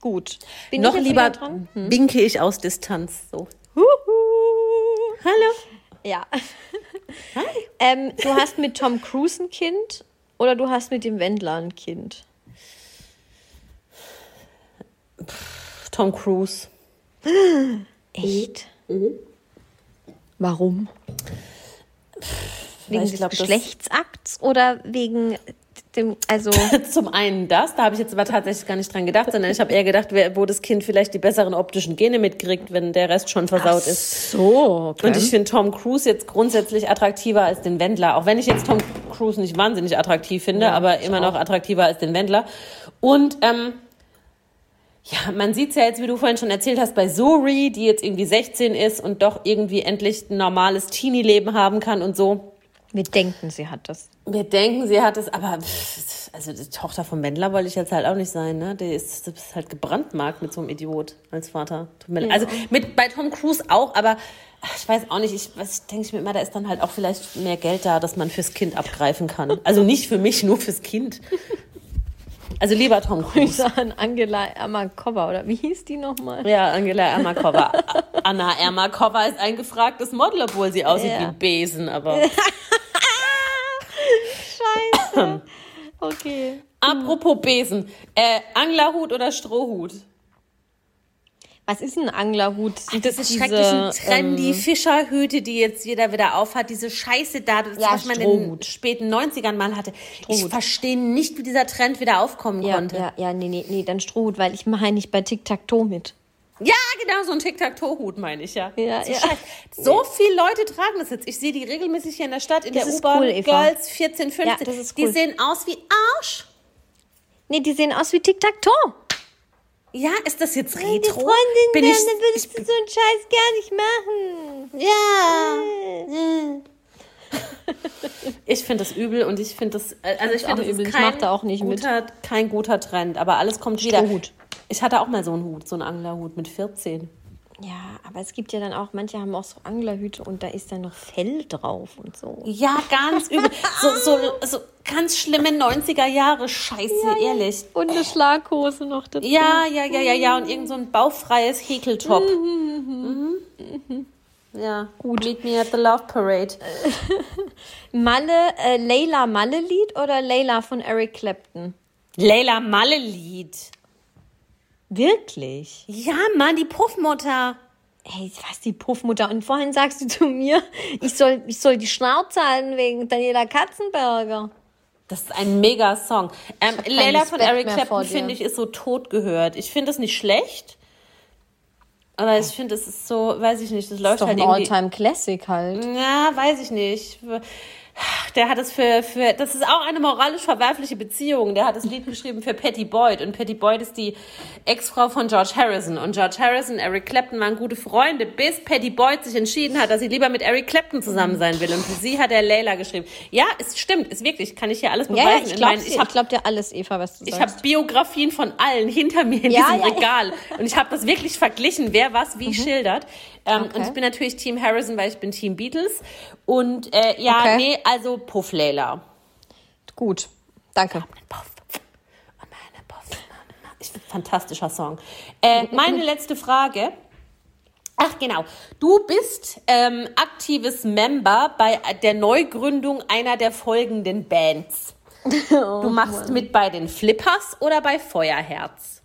Gut. Bin Noch lieber dran? winke ich aus Distanz. So. Huhu. Hallo. Ja. Ähm, du hast mit Tom Cruise ein Kind oder du hast mit dem Wendler ein Kind? Tom Cruise. Echt? Warum? Wegen des glaub, Geschlechtsakts oder wegen dem, also Zum einen das, da habe ich jetzt aber tatsächlich gar nicht dran gedacht, sondern ich habe eher gedacht, wer- wo das Kind vielleicht die besseren optischen Gene mitkriegt, wenn der Rest schon versaut ist. so. Okay. Und ich finde Tom Cruise jetzt grundsätzlich attraktiver als den Wendler. Auch wenn ich jetzt Tom Cruise nicht wahnsinnig attraktiv finde, Ja, aber immer noch auch. attraktiver als den Wendler. Und ähm, ja, man sieht es ja jetzt, wie du vorhin schon erzählt hast, bei Zuri, die jetzt irgendwie 16 ist und doch irgendwie endlich ein normales Teenie-Leben haben kann und so. Wir denken, sie hat das. Wir denken, sie hat es, aber also die Tochter vom Wendler wollte ich jetzt halt auch nicht sein, ne? Der ist, ist halt gebrandmarkt mit so einem Idiot als Vater. Tut mir leid. Also mit bei Tom Cruise auch, aber ach, ich weiß auch nicht, ich, was denke ich mir immer, da ist dann halt auch vielleicht mehr Geld da, dass man fürs Kind abgreifen kann. Also nicht für mich, nur fürs Kind. Also lieber Tom Cruise. Grüße an Angela Ermakova, oder wie hieß die nochmal? Ja, Angela Ermakova. Anna Ermakova ist ein gefragtes Model, obwohl sie aussieht Ja. wie ein Besen, aber. Scheiße. Okay. Apropos Besen. Äh, Anglerhut oder Strohhut? Was ist ein Anglerhut? Sind Das ist schrecklichen trendy Fischerhüte, die jetzt jeder wieder aufhat. Diese Scheiße da, das, Ja, was man in den Strohhut. späten 90ern mal hatte. Ich Strohhut. verstehe nicht, wie dieser Trend wieder aufkommen Ja, konnte. ja, ja, nee, nee, nee, dann Strohhut, weil ich mache nicht bei Tic-Tac-Toe mit. Ja, genau, so ein Tic-Tac-Toe-Hut meine ich ja. Ja, so, ja. so viele Leute tragen das jetzt. Ich sehe die regelmäßig hier in der Stadt, in Das der U-Bahn. cool. Girls 14, 15. Ja, das ist Die cool. sehen aus wie Arsch. Nee, die sehen aus wie Tic-Tac-Toe. Ja, ist das jetzt Die Retro? Freundin, Bin dann ich, würdest ich du so einen Scheiß gar nicht machen. Ja. Ich finde das übel und ich finde das, äh, also ich finde das übel. ist Ich kein, mach da auch nicht mit. guter, kein guter Trend, aber alles kommt wieder. Strohhut. Ich hatte auch mal so einen Hut, so einen Anglerhut mit 14. Ja, aber es gibt ja dann auch, manche haben auch so Anglerhüte und da ist dann noch Fell drauf und so. Ja, ganz übel. So, so, so ganz schlimme 90er Jahre Scheiße, ehrlich. Und eine Schlaghose noch dazu. Ja, ja, ja, ja, ja. Und irgend so ein bauchfreies Häkeltop. Mhm. Ja, gut. Meet me at the Love Parade. Malle, äh, Layla Malle-Lied oder Layla von Eric Clapton? Leila Malle-Lied. Wirklich? Ja, Mann, die Puffmutter. Hey, was die Puffmutter. Und vorhin sagst du zu mir, ich soll, ich soll die Schnauze halten wegen Daniela Katzenberger. Das ist ein mega Song. Ähm, Leila von Eric Clapton, finde ich, ist so tot gehört. Ich finde es nicht schlecht. Aber ich finde, es ist so, weiß ich nicht, das läuft Ist doch halt ein irgendwie. All-Time-Classic halt. Ja, weiß ich nicht. Der hat es für, für, das ist auch eine moralisch verwerfliche Beziehung. Der hat das Lied geschrieben für Patty Boyd. Und Patty Boyd ist die Ex-Frau von George Harrison. Und George Harrison, Eric Clapton waren gute Freunde, bis Patty Boyd sich entschieden hat, dass sie lieber mit Eric Clapton zusammen sein will. Und für sie hat er Layla geschrieben. Ja, es stimmt, ist wirklich, kann ich hier alles beweisen. Ja, ja, ich glaube ich hab glaub dir alles, Eva, was du ich sagst. habe Biografien von allen hinter mir in Ja, diesem ja. Regal. Und ich habe das wirklich verglichen, wer was wie schildert. Ähm, Okay. Und ich bin natürlich Team Harrison, weil ich bin Team Beatles. Und äh, ja, Okay. nee, also Puff Layla. Gut, danke. Ein fantastischer Song. Äh, meine letzte Frage. Ach genau, du bist ähm, aktives Member bei der Neugründung einer der folgenden Bands. Oh Du machst mit bei den Flippers oder bei Feuerherz?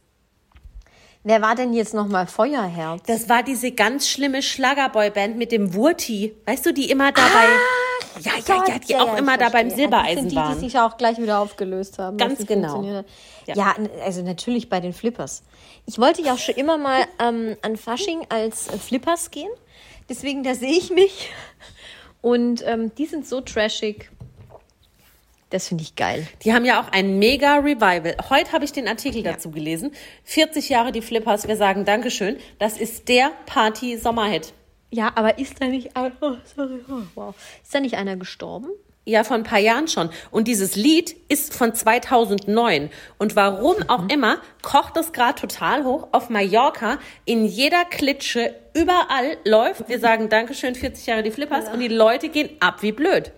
Wer war denn jetzt nochmal Feuerherz? Das war diese ganz schlimme Schlagerboy-Band mit dem Wurti. Weißt du, die immer dabei. ja, ja, ja, die auch ich immer da beim verstehe. Ah, Das sind Silbereisen die, waren. die sich auch gleich wieder aufgelöst haben. Ganz genau. Ja. Ja. also natürlich bei den Flippers. Ich wollte ja auch schon immer mal ähm, an Fasching als äh, Flippers gehen. Deswegen, da sehe ich mich. Und ähm, die sind so trashig. Das finde ich geil. Die haben ja auch ein mega Revival. Heute habe ich den Artikel dazu gelesen. 40 Jahre die Flippers, wir sagen Dankeschön. Das ist der Party-Sommerhit. Ja, aber ist da nicht einer, oh, sorry, oh, wow. Ist da nicht einer gestorben? Ja, vor ein paar Jahren schon. Und dieses Lied ist von 2009. Und warum auch immer, kocht es gerade total hoch auf Mallorca. In jeder Klitsche, überall läuft. Wir sagen Dankeschön, 40 Jahre die Flippers. Und die Leute gehen ab wie blöd.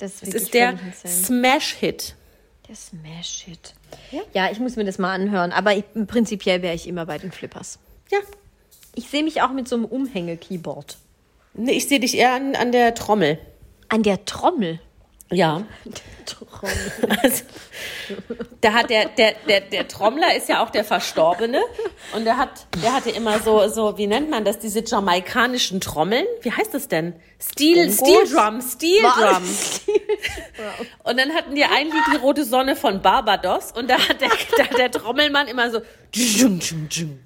Das ist, wirklich ist der. Smash-Hit. Der Smash-Hit. Ja. ich muss mir das mal anhören. Aber ich, prinzipiell wäre ich immer bei den Flippers. Ja. Ich sehe mich auch mit so einem Umhänge-Keyboard. Nee, ich sehe dich eher an, an der Trommel. An der Trommel. Ja. Trommel. Also, da hat der, der, der, der Trommler ist ja auch der Verstorbene. Und der hat, der hatte immer so, so, wie nennt man das, diese jamaikanischen Trommeln? Wie heißt das denn? Steel? Steel Drum, Steel Drum. Und dann hatten die ein Lied, die rote Sonne von Barbados. Und da hat der, da der Trommelmann immer so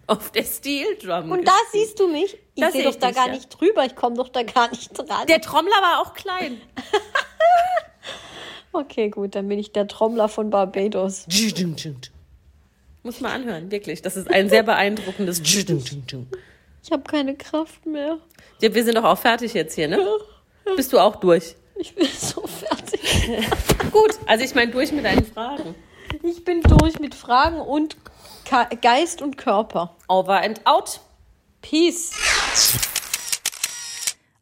auf der Steel Drum. Und da siehst du mich. Ich sehe seh doch da gar ja. nicht drüber. Ich komme doch da gar nicht dran. der Trommler war auch klein. Okay, gut, dann bin ich der Trommler von Barbados. Muss man anhören, wirklich. Das ist ein sehr beeindruckendes. Ich habe keine Kraft mehr. Ja, wir sind doch auch fertig jetzt hier, ne? Bist du auch durch? Ich bin so fertig. Gut, also ich meine durch mit deinen Fragen. Ich bin durch mit Fragen und Ka Geist und Körper. Over and out. Peace.